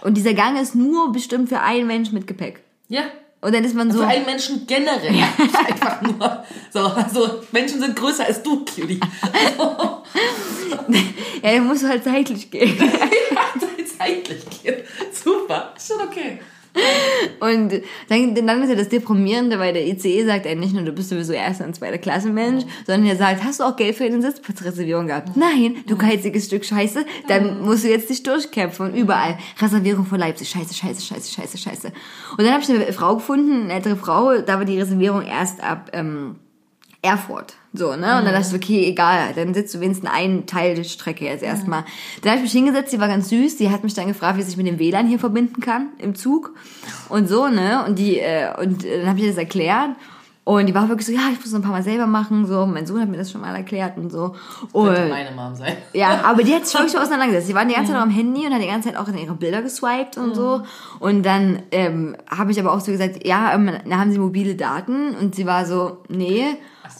Und dieser Gang ist nur bestimmt für einen Mensch mit Gepäck.
Ja.
Und dann ist man so.
Für einen Menschen generell. <laughs> Einfach nur. So, also Menschen sind größer als du, Cutie. <laughs>
ja, er muss halt zeitlich gehen. <laughs>
ja, zeitlich gehen. Super. Ist schon okay. <laughs>
Und dann, dann ist ja das Deprimierende, weil der ICE sagt ja nicht nur, du bist sowieso erster und zweiter Klasse Mensch, sondern er sagt, hast du auch Geld für eine Sitzplatzreservierung gehabt? Nein, du geiziges Stück Scheiße, dann musst du jetzt dich durchkämpfen und überall. Reservierung vor Leipzig, scheiße, scheiße, scheiße, scheiße, scheiße. Und dann habe ich eine Frau gefunden, eine ältere Frau, da war die Reservierung erst ab ähm, Erfurt. So, ne? Und dann dachte ich, okay, egal, dann sitzt du wenigstens einen Teil der Strecke jetzt erstmal. Dann habe ich mich hingesetzt, die war ganz süß, die hat mich dann gefragt, wie ich mit dem WLAN hier verbinden kann im Zug. Und so, ne? Und die, äh, und dann habe ich ihr das erklärt. Und die war wirklich so, ja, ich muss es ein paar Mal selber machen, so. Mein Sohn hat mir das schon mal erklärt und so. Und,
Könnte meine Mom sein. <laughs>
ja, aber die hat sich wirklich <laughs> auseinandergesetzt. Die waren die ganze Zeit auch am Handy und hat die ganze Zeit auch in ihre Bilder geswiped und so. Und dann ähm, habe ich aber auch so gesagt, ja, ähm, da haben sie mobile Daten. Und sie war so, nee.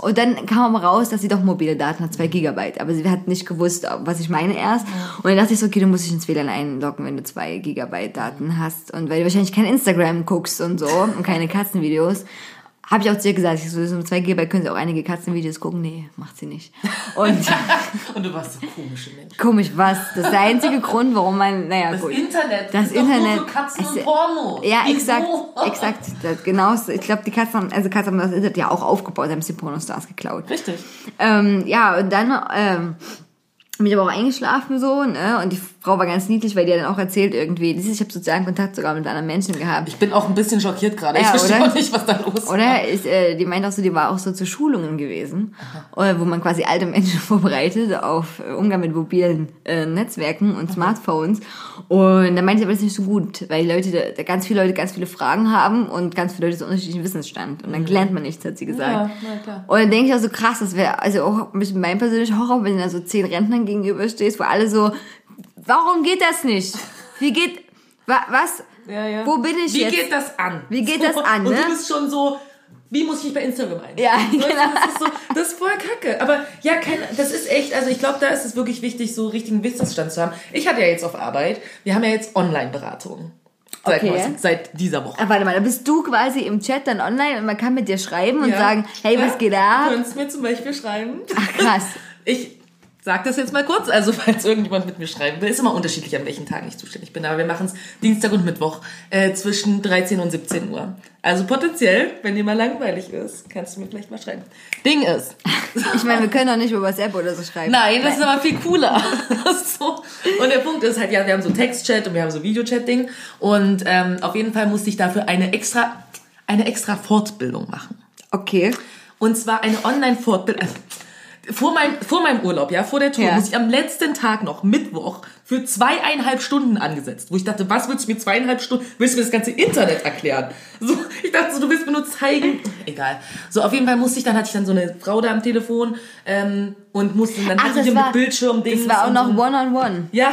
Und dann kam aber raus, dass sie doch mobile Daten hat, zwei Gigabyte. Aber sie hat nicht gewusst, was ich meine erst. Und dann dachte ich so, okay, du musst dich ins WLAN einloggen, wenn du zwei Gigabyte Daten hast. Und weil du wahrscheinlich kein Instagram guckst und so und keine Katzenvideos. Habe ich auch zu ihr gesagt, ich so, so mit 2 GB können sie auch einige Katzenvideos gucken. Nee, macht sie nicht. Und <laughs> <laughs>
Und du warst so komische Mensch.
komisch, was? Das ist der einzige Grund, warum man, naja,
Das
gut.
Internet.
Das Internet.
Nur für Katzen
es-
und Porno.
Ja,
Wieso?
exakt, exakt. Das, genau, ich glaube, die Katzen haben, also Katzen haben das Internet ja auch aufgebaut, haben die Pornostars geklaut.
Richtig.
Ähm, ja, und dann ähm, bin ich aber auch eingeschlafen so, ne? Und die Frau war ganz niedlich, weil die hat dann auch erzählt irgendwie, ich habe sozialen Kontakt sogar mit anderen Menschen gehabt.
Ich bin auch ein bisschen schockiert gerade. ich
Ja,
verstehe
oder?
auch nicht, was da los ist.
Oder? Ich, äh, die meint auch so, die war auch so zu Schulungen gewesen, äh, wo man quasi alte Menschen <laughs> vorbereitet auf äh, Umgang mit mobilen äh, Netzwerken und Smartphones. Und da meinte sie aber, das ist nicht so gut, weil die Leute, da, ganz viele Leute ganz viele Fragen haben und ganz viele Leute so unterschiedlichen Wissensstand. Und dann lernt man nichts, hat sie gesagt.
Ja, na klar.
Und dann denke ich auch so krass, das wäre also auch ein bisschen mein persönlicher Horror, wenn du da so zehn Rentnern gegenüberstehst, wo alle so, warum geht das nicht? Wie geht, wa, was?
Ja, ja.
Wo bin ich
Wie
jetzt?
geht das an?
Wie geht das an,
Und
ne?
du bist schon so, wie muss ich mich bei Instagram ein?
Ja, genau.
Das ist, so, das ist voll kacke. Aber ja, kein, das ist echt, also ich glaube, da ist es wirklich wichtig, so richtigen Wissensstand zu haben. Ich hatte ja jetzt auf Arbeit, wir haben ja jetzt Online-Beratung. Seit,
Okay.
neuestem, seit dieser Woche.
Ah, warte mal, da bist du quasi im Chat dann online und man kann mit dir schreiben und
Ja.
sagen, hey, was
Ja,
geht
Du
ab?
könntest mir zum Beispiel schreiben.
Ach, krass.
Ich sag das jetzt mal kurz, also <laughs> falls irgendjemand mit mir schreiben will, ist immer unterschiedlich, an welchen Tagen ich zuständig bin. Aber wir machen es Dienstag und Mittwoch äh, zwischen 13 und 17 Uhr. Also potenziell, wenn dir mal langweilig ist, kannst du mir vielleicht mal schreiben. Ding ist, <laughs>
Ich meine, wir können doch nicht über WhatsApp oder so schreiben.
nein, das ist aber viel cooler. <laughs> so. Und der Punkt ist halt, ja, wir haben so Textchat und wir haben so Videochat-Ding. Und ähm, auf jeden Fall musste ich dafür eine extra, eine extra Fortbildung machen.
Okay.
Und zwar eine Online-Fortbildung. Vor meinem, vor meinem Urlaub, ja, vor der Tour,
Ja.
muss ich am letzten Tag noch, Mittwoch, für zweieinhalb Stunden angesetzt. Wo ich dachte, was willst du mir zweieinhalb Stunden, willst du mir das ganze Internet erklären? So, ich dachte so, du willst mir nur zeigen. Egal. So, auf jeden Fall musste ich, dann hatte ich dann so eine Frau da am Telefon, ähm, und musste dann
Ach,
hatte
das
ich mit Bildschirm
das war auch noch. One-on-One.
Ja,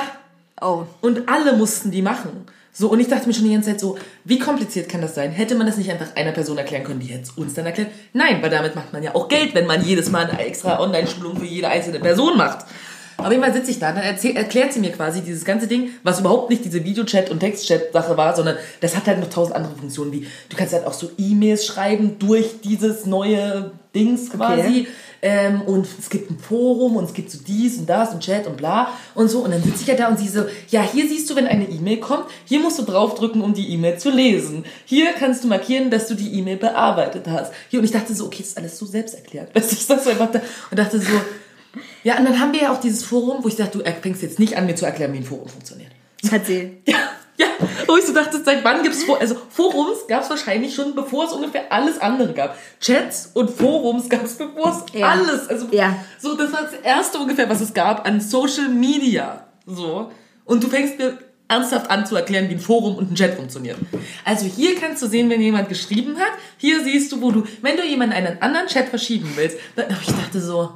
Oh.
und alle mussten die machen. So, und ich dachte mir schon die ganze Zeit so, wie kompliziert kann das sein? Hätte man das nicht einfach einer Person erklären können, die jetzt uns dann erklärt? Nein, weil damit macht man ja auch Geld, wenn man jedes Mal eine extra Online-Schulung für jede einzelne Person macht. Auf jeden Fall sitze ich da, dann erzähl, erklärt sie mir quasi dieses ganze Ding, was überhaupt nicht diese Videochat- und Textchat-Sache war, sondern das hat halt noch tausend andere Funktionen, wie du kannst halt auch so E-Mails schreiben durch dieses neue Dings quasi.
Okay.
Ähm, und es gibt ein Forum und es gibt so dies und das und Chat und bla und so. Und dann sitze ich ja da und sie so, ja, hier siehst du, wenn eine E-Mail kommt, hier musst du draufdrücken, um die E-Mail zu lesen. Hier kannst du markieren, dass du die E-Mail bearbeitet hast. Hier, und ich dachte so, okay, ist alles so selbsterklärt. Weißt <laughs> du, ich saß so einfach da und dachte so, ja, und dann haben wir ja auch dieses Forum, wo ich dachte, du fängst jetzt nicht an, mir zu erklären, wie ein Forum funktioniert.
Hat sie.
Ja, ja. Wo ich so dachte, seit wann gibt's Forums? Also Forums gab es wahrscheinlich schon, bevor es ungefähr alles andere gab. Chats und Forums gab es bevor es
Ja.
alles. Also
Ja.
so, das war das erste ungefähr, was es gab an Social Media. So. Und du fängst mir ernsthaft an zu erklären, wie ein Forum und ein Chat funktioniert. Also hier kannst du sehen, wenn jemand geschrieben hat. Hier siehst du, wo du, wenn du jemanden in einen anderen Chat verschieben willst. Dann, ich dachte so,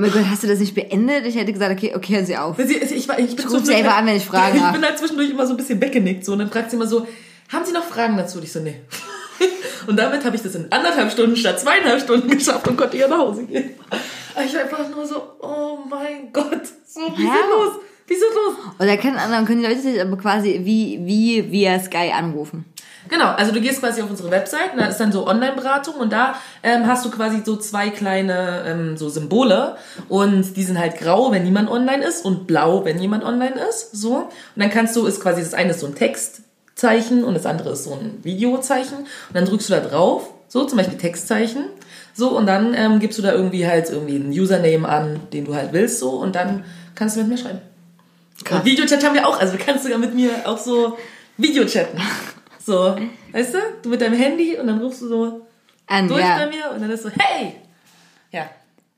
mein Gott, hast du das nicht beendet? Ich hätte gesagt, okay, okay, hören Sie auf.
Sie- Ich, war, ich, bin
einfach an, wenn ich Fragen <laughs>
Ich bin halt zwischendurch immer so ein bisschen weggenickt. So, und dann fragt sie immer so, haben Sie noch Fragen dazu? Und ich so, nee. <laughs> Und damit habe ich das in anderthalb Stunden statt zweieinhalb Stunden geschafft und konnte hier nach Hause gehen. Aber ich war einfach nur so, oh mein Gott, so, wie
Ja.
los? Wie ist los?
Oder können, dann können die Leute sich aber quasi wie, wie via Sky anrufen.
Genau, also du gehst quasi auf unsere Website, und da ist dann so Online-Beratung und da ähm, hast du quasi so zwei kleine ähm, so Symbole und die sind halt grau, wenn niemand online ist und blau, wenn jemand online ist, so. Und dann kannst du, ist quasi das eine ist so ein Textzeichen und das andere ist so ein Videozeichen und dann drückst du da drauf, so zum Beispiel Textzeichen, so und dann ähm, gibst du da irgendwie halt irgendwie einen Username an, den du halt willst, so und dann kannst du mit mir schreiben.
Krass.
Und Videochat haben wir auch, also du kannst sogar mit mir auch so Videochatten. So, weißt du? Du mit deinem Handy und dann rufst du so
An,
durch
ja.
bei mir und dann ist so, hey! Ja.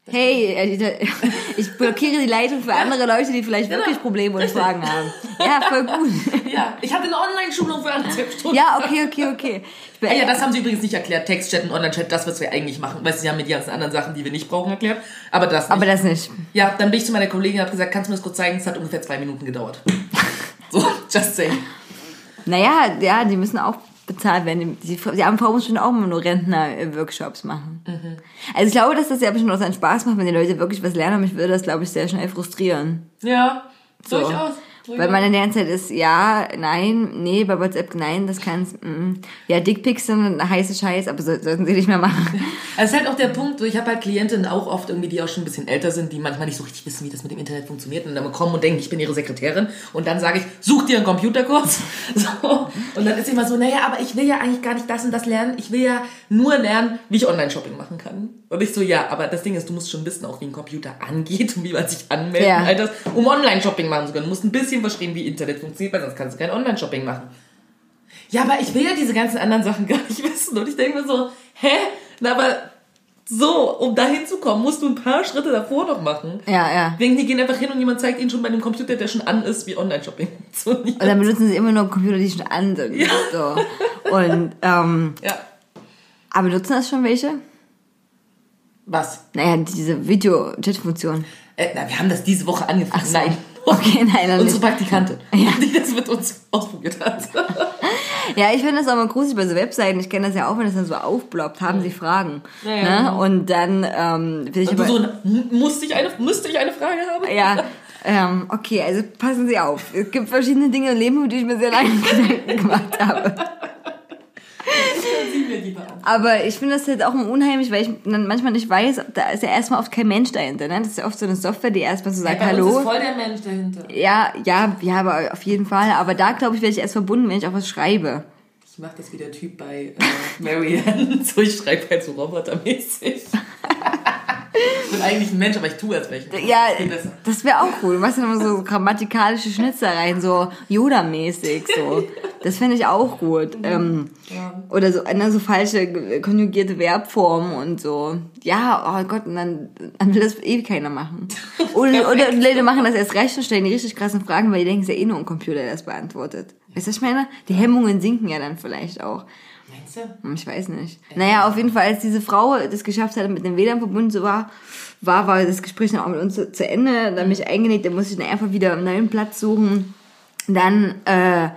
Hey, <laughs> ich blockiere die Leitung für andere Leute, die vielleicht wirklich Probleme und Fragen haben. Ja, voll gut. <laughs>
Ja, ich hatte eine Online-Schulung für anderthalb Stunden.
Ja, okay, okay, okay. Bin,
Ah ja, das haben sie übrigens nicht erklärt. Textchat und Online-Chat, das, was wir eigentlich machen. Weißt du, sie haben mir die ganzen anderen Sachen, die wir nicht brauchen, erklärt. Aber das nicht.
aber das nicht.
ja, dann bin ich zu meiner Kollegin und habe gesagt, kannst du mir das kurz zeigen? Es hat ungefähr zwei Minuten gedauert. <laughs> so, just saying.
Naja, ja, die müssen auch bezahlt werden. Die, die, AMV muss schon auch immer nur Rentner-Workshops machen.
Mhm.
Also ich glaube, dass das ja bestimmt auch seinen Spaß macht, wenn die Leute wirklich was lernen. Aber mich würde das, glaube ich, sehr schnell frustrieren.
Ja,
So.
durchaus.
Weil man in der Zeit ist, ja, nein, nee, bei WhatsApp, nein, das kannst, mm. ja, Dickpics sind heiße Scheiß, aber so, sollten sie nicht mehr machen. <laughs>
Es ist halt auch der Punkt, so ich habe halt Klientinnen auch oft irgendwie, die auch schon ein bisschen älter sind, die manchmal nicht so richtig wissen, wie das mit dem Internet funktioniert und dann kommen und denken, ich bin ihre Sekretärin und dann sage ich, such dir einen Computerkurs. <laughs> So. Und dann ist sie immer so, naja, aber ich will ja eigentlich gar nicht das und das lernen, ich will ja nur lernen, wie ich Online-Shopping machen kann. Und ich so, ja, aber das Ding ist, du musst schon wissen, auch wie ein Computer <laughs> angeht und wie man sich anmeldet,
Ja.
all das, um Online-Shopping machen zu können. Du musst ein bisschen verstehen, wie Internet funktioniert, weil sonst kannst du kein Online-Shopping machen. Ja, aber ich will ja diese ganzen anderen Sachen <laughs> gar nicht wissen. Und ich denke mir so, hä? Na, aber so, um da hinzukommen, musst du ein paar Schritte davor noch machen.
Ja, ja.
Wegen, die gehen einfach hin und jemand zeigt ihnen schon bei einem Computer, der schon an ist, wie Online-Shopping <laughs> funktioniert.
Und dann benutzen sie immer nur Computer, die schon an sind. So. Und, ähm, <laughs>
Ja.
aber benutzen das schon welche?
Was?
Naja, diese Video-Chat-Funktion.
Äh, na, wir haben das diese Woche angefangen.
so.
Nein.
Okay, nein, dann
Unsere. Praktikantin,
Ja. <laughs>
die das mit uns ausprobiert hat.
Ja, ich finde das auch mal gruselig bei so Webseiten. Ich kenne das ja auch, wenn das dann so aufploppt, haben sie Fragen.
Ja, ja,
ne? Und dann ähm, will ich
Und
aber...
so, "M- musste ich eine, müsste ich eine Frage haben?
Ja, <laughs> ähm, okay, also passen Sie auf. Es gibt verschiedene Dinge im Leben, über die ich mir sehr lange <laughs> Gedanken gemacht habe.
Sieh mir lieber an.
Aber ich finde das jetzt auch unheimlich, weil ich dann manchmal nicht weiß, da ist ja erstmal oft kein Mensch dahinter. Ne? Das ist ja oft so eine Software, die erstmal so sagt,
uns
hallo.
ist voll der Mensch dahinter.
Ja, ja, ja, aber auf jeden Fall. Aber da, glaube ich, werde ich erst verbunden, wenn ich auch was schreibe.
Ich mach das wie der Typ bei äh, Marianne. <laughs> so, ich schreibe halt so robotermäßig. <laughs> ich bin eigentlich ein Mensch, aber ich tue als welchen.
Ja, das wäre auch cool. Du machst dann immer so grammatikalische Schnitzereien, so Yoda-mäßig, so. Das finde ich auch gut. Ähm,
Ja.
oder so, ne, so falsche konjugierte Verbformen und so. Ja, oh Gott, und dann, dann will das eh keiner machen. <laughs> Oder, oder Leute machen das erst recht und stellen die richtig krassen Fragen, weil die denken, es ist ja eh nur ein Computer, der das beantwortet. Weißt du, was ich meine? Die Hemmungen sinken ja dann vielleicht auch.
Meinst du?
Hm, Ich weiß nicht. Naja, auf jeden Fall, als diese Frau das geschafft hat, mit dem WLAN verbunden zu war, war, war das Gespräch dann auch mit uns zu, zu Ende. Dann bin ich eingenickt, dann musste ich dann einfach wieder einen neuen Platz suchen. Dann äh,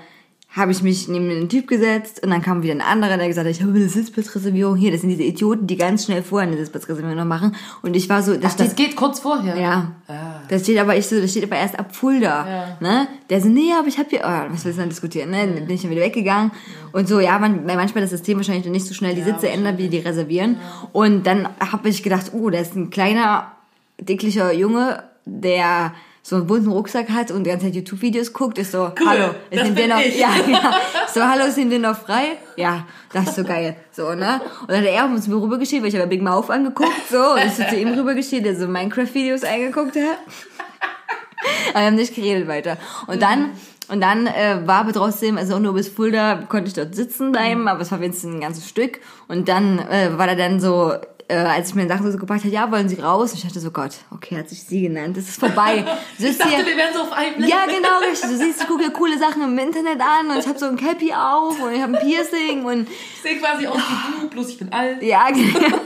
habe ich mich neben den Typ gesetzt und dann kam wieder ein anderer, der gesagt hat, ich habe eine Sitzplatzreservierung hier. Das sind diese Idioten, die ganz schnell vorher eine Sitzplatzreservierung noch machen. Und ich war so, das
Ach, das
steht,
geht kurz vorher.
ja.
Ah.
Das steht aber ich so, das steht aber erst ab Fulda.
Ja.
Ne? Der so, nee, aber ich habe hier, oh, was willst du dann diskutieren? Ne? Dann bin ich dann wieder weggegangen. Und so, ja, man, manchmal das System wahrscheinlich nicht so schnell die Sitze ändert, wie die reservieren. Und dann habe ich gedacht, oh, da ist ein kleiner, dicklicher Junge, der so einen bunten Rucksack hat und die ganze Zeit YouTube-Videos guckt, ist so, hallo,
das
in dir
bin
noch,
ich.
ja, <laughs> ja, so, hallo, ist in dir noch frei? Ja, das ist so geil, so, ne? Und dann hat er uns mir rübergeschickt, weil ich habe Big Mouth angeguckt, so, und ich so zu ihm rübergeschickt, der so Minecraft-Videos eingeguckt hat. <laughs> Aber wir haben nicht geredet weiter. Und dann, und dann äh, war aber trotzdem, also nur bis Fulda konnte ich dort sitzen bleiben, aber es war wenigstens ein ganzes Stück. Und dann äh, war er dann so, äh, als ich mir Sachen so gebracht hat, ja, wollen Sie raus? Und ich dachte so, Gott, okay, hat sich sie genannt, das ist vorbei. <laughs>
Ich dachte,
hier,
wir wären so auf einem Level.
ja, genau, richtig. Du siehst, ich gucke dir coole Sachen im Internet an und ich habe so ein Cappy auf und ich habe ein Piercing und
Ich sehe quasi aus wie du, bloß ich bin alt.
ja, <laughs> genau.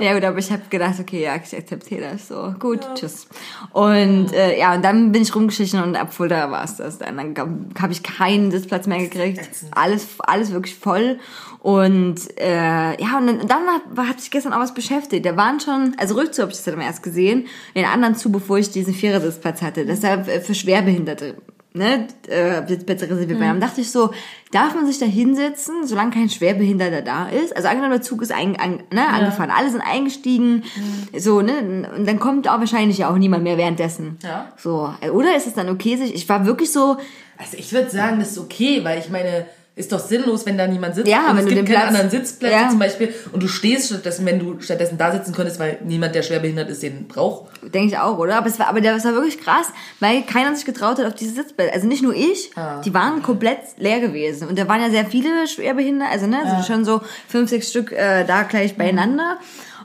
ja gut, aber ich habe gedacht, okay, ja, ich akzeptiere das so. Gut, tschüss. Und äh, ja, und dann bin ich rumgeschichten und ab Fulda war es das. Dann, dann habe ich keinen Sitzplatz mehr gekriegt. Alles, alles wirklich voll. Und äh, ja, und dann, dann hat, sich gestern auch was beschäftigt. Da waren schon, also Rückzug habe ich das dann erst gesehen, den anderen zu, bevor ich diesen Vierersitzplatz hatte. Deshalb äh, für Schwerbehinderte ne, äh, Sitzplätze reserviert werden. Dann dachte ich so, darf man sich da hinsetzen, solange kein Schwerbehinderter da ist? Also angenommen, der Zug ist ein, ein, ne, angefahren, alle sind eingestiegen, so, ne, und dann kommt auch wahrscheinlich ja auch niemand mehr währenddessen.
Ja.
So, oder ist es dann okay, sich, ich war wirklich so,
Also ich würde sagen, das ist okay, weil ich meine, ist doch sinnlos, wenn da niemand sitzt.
Ja,
und
wenn
es
du
gibt
den
keine
Platz-
anderen Sitzplätze
Ja.
zum Beispiel und du stehst stattdessen, wenn du stattdessen da sitzen könntest, weil niemand, der schwerbehindert ist, den braucht.
denke ich auch, oder? Aber es war, aber das war wirklich krass, weil keiner sich getraut hat auf diese Sitzplätze. Also nicht nur ich,
Ah,
die waren komplett leer gewesen. Und da waren ja sehr viele Schwerbehinderte, also ne, also schon so fünf, sechs Stück äh, da gleich beieinander.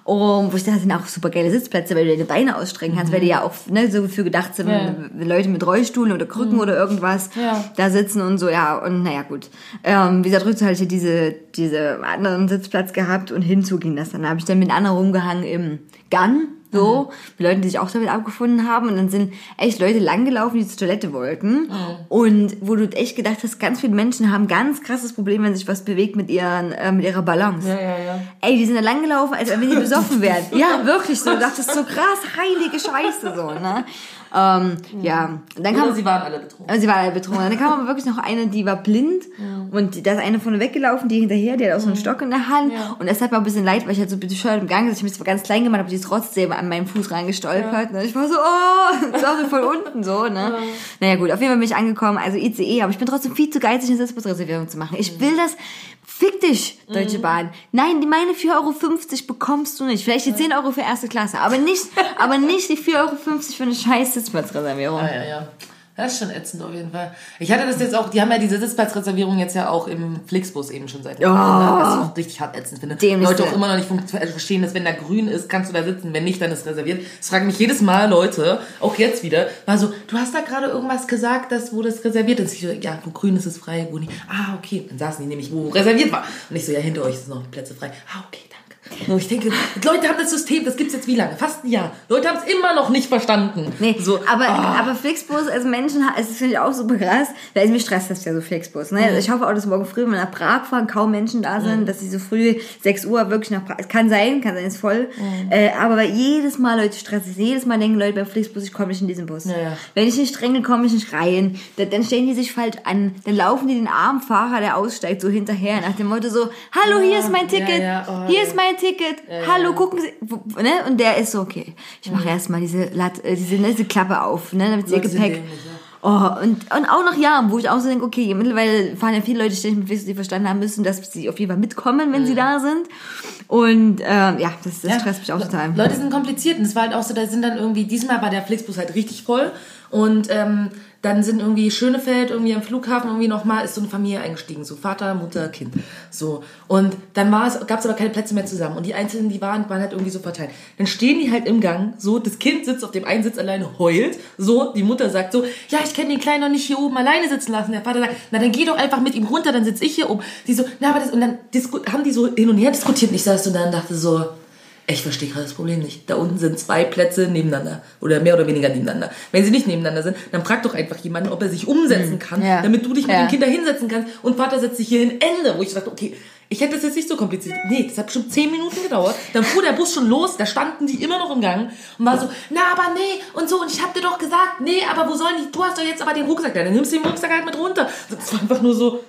Und wo ich dachte, das sind auch super geile Sitzplätze, weil du deine Beine ausstrecken kannst, weil die ja auch ne, so für gedacht sind,
Ja.
wenn Leute mit Rollstuhlen oder Krücken oder irgendwas
Ja.
da sitzen und so, ja, und naja, gut. Ähm, wie gesagt, rückzu hatte ich diese, diese anderen Sitzplatz gehabt und hinzu ging das dann. Da habe ich dann mit anderen rumgehangen im Gang, so, mit Leuten, die sich auch damit abgefunden haben. Und dann sind echt Leute langgelaufen, die zur Toilette wollten. Und wo du echt gedacht hast, ganz viele Menschen haben ganz krasses Problem, wenn sich was bewegt mit, ihren, äh, mit ihrer Balance.
Ja, ja, ja.
Ey, die sind da langgelaufen, als wenn die besoffen wären. <laughs> Ja, wirklich so. Du dachtest so krass, heilige Scheiße, so, ne? Ähm, ja. Und dann kam,
Oder sie waren alle betrunken.
aber sie war halt betrunken. Dann kam aber wirklich noch eine, die war blind und da ist eine von weggelaufen, die hinterher, die hat auch so einen Stock in der Hand und das hat mir ein bisschen leid, weil ich halt so bescheuert im Gang ist. Ich habe mich zwar ganz klein gemacht, aber die ist trotzdem an meinem Fuß reingestolpert. Und ich war so, oh, <laughs> das war so voll unten so, ne? Naja gut, auf jeden Fall bin ich angekommen, also ICE, aber ich bin trotzdem viel zu geizig, eine Sitzplatzreservierung zu machen. Ich will das, fick dich, Deutsche Bahn. Nein, die meine 4,50 Euro bekommst du nicht. Vielleicht die 10 Euro für erste Klasse, aber nicht, aber nicht die 4,50 Euro für eine scheiß Sitzplatzreservierung.
Ja, ja, ja. Das ist schon ätzend auf jeden Fall. Ich hatte das jetzt auch, die haben ja diese Sitzplatzreservierung jetzt ja auch im Flixbus eben schon seit
Ja.
Jahren, was ich auch richtig hart ätzend finde.
Dämlichste.
Leute auch immer noch nicht also verstehen, dass wenn da grün ist, kannst du da sitzen, wenn nicht, dann ist reserviert. Das fragen mich jedes Mal Leute, auch jetzt wieder, war so, du hast da gerade irgendwas gesagt, dass wo das reserviert ist. Ich so, ja, wo grün ist es frei, wo nicht. Ah, okay. Dann saßen die nämlich, wo reserviert war. Und ich so, ja, hinter euch sind noch Plätze frei. Ah, okay, danke. Und ich denke, Leute haben das System, das gibt's jetzt wie lange? Fast ein Jahr. Leute haben es immer noch nicht verstanden.
Nee,
so,
aber,
ah.
aber Flixbus, also Menschen, also das finde ich auch super krass, weil mich stresst das ja so Flixbus. Ne? Also ich hoffe auch, dass morgen früh, wenn wir nach Prag fahren, kaum Menschen da sind, dass sie so früh 6 Uhr wirklich nach Prag, es kann sein, kann sein, ist voll, äh, aber jedes Mal Leute stressen, jedes Mal denken Leute beim Flixbus, ich komme nicht in diesen Bus.
Ja, ja.
Wenn ich nicht strenge, komme ich nicht rein. Da- Dann stellen die sich falsch an, dann laufen die den armen Fahrer, der aussteigt, so hinterher, nach dem Motto so, hallo, hier ist mein Ticket,
ja, oh,
hier ist mein Ticket, hallo, gucken Sie, ne? Und der ist so, okay, ich mache erstmal diese, Lat, äh, diese, ne, diese Klappe auf, ne, damit sie ihr Gepäck.
dämlich, ja.
Oh, und, und auch noch ja, wo ich auch so denke, okay, mittlerweile fahren ja viele Leute ständig mit Wix, die verstanden haben müssen, dass sie auf jeden Fall mitkommen, wenn sie da sind. Und ähm, ja, das, das
Ja.
stresst mich auch total.
Leute sind kompliziert und es war halt auch so, da sind dann irgendwie, diesmal war der Flixbus halt richtig voll und ähm, dann sind irgendwie Schönefeld irgendwie am Flughafen irgendwie nochmal, ist so eine Familie eingestiegen, so Vater, Mutter, Kind, so. Und dann war es, gab es aber keine Plätze mehr zusammen und die Einzelnen, die waren, waren halt irgendwie so verteilt. Dann stehen die halt im Gang, so, das Kind sitzt auf dem einen Sitz alleine, heult, so, die Mutter sagt so, ja, ich kann den Kleinen noch nicht hier oben alleine sitzen lassen. Der Vater sagt, na dann geh doch einfach mit ihm runter, dann sitze ich hier oben. Die so, na, aber das, und dann haben die so hin und her diskutiert und ich saß so da und dachte so, ich verstehe gerade das Problem nicht. Da unten sind zwei Plätze nebeneinander oder mehr oder weniger nebeneinander. Wenn sie nicht nebeneinander sind, dann frag doch einfach jemanden, ob er sich umsetzen kann,
Ja.
damit du dich mit
Ja.
dem Kind da hinsetzen kannst und Vater setzt sich hier hin. Ende. Wo ich dachte, okay, ich hätte das jetzt nicht so kompliziert. Nee, das hat bestimmt zehn Minuten gedauert. Dann fuhr der Bus schon los, da standen die immer noch im Gang und war so, na, aber nee, und so, und ich hab dir doch gesagt, nee, aber wo sollen die, du hast doch jetzt aber den Rucksack, da, dann nimmst du den Rucksack halt mit runter. Das war einfach nur so,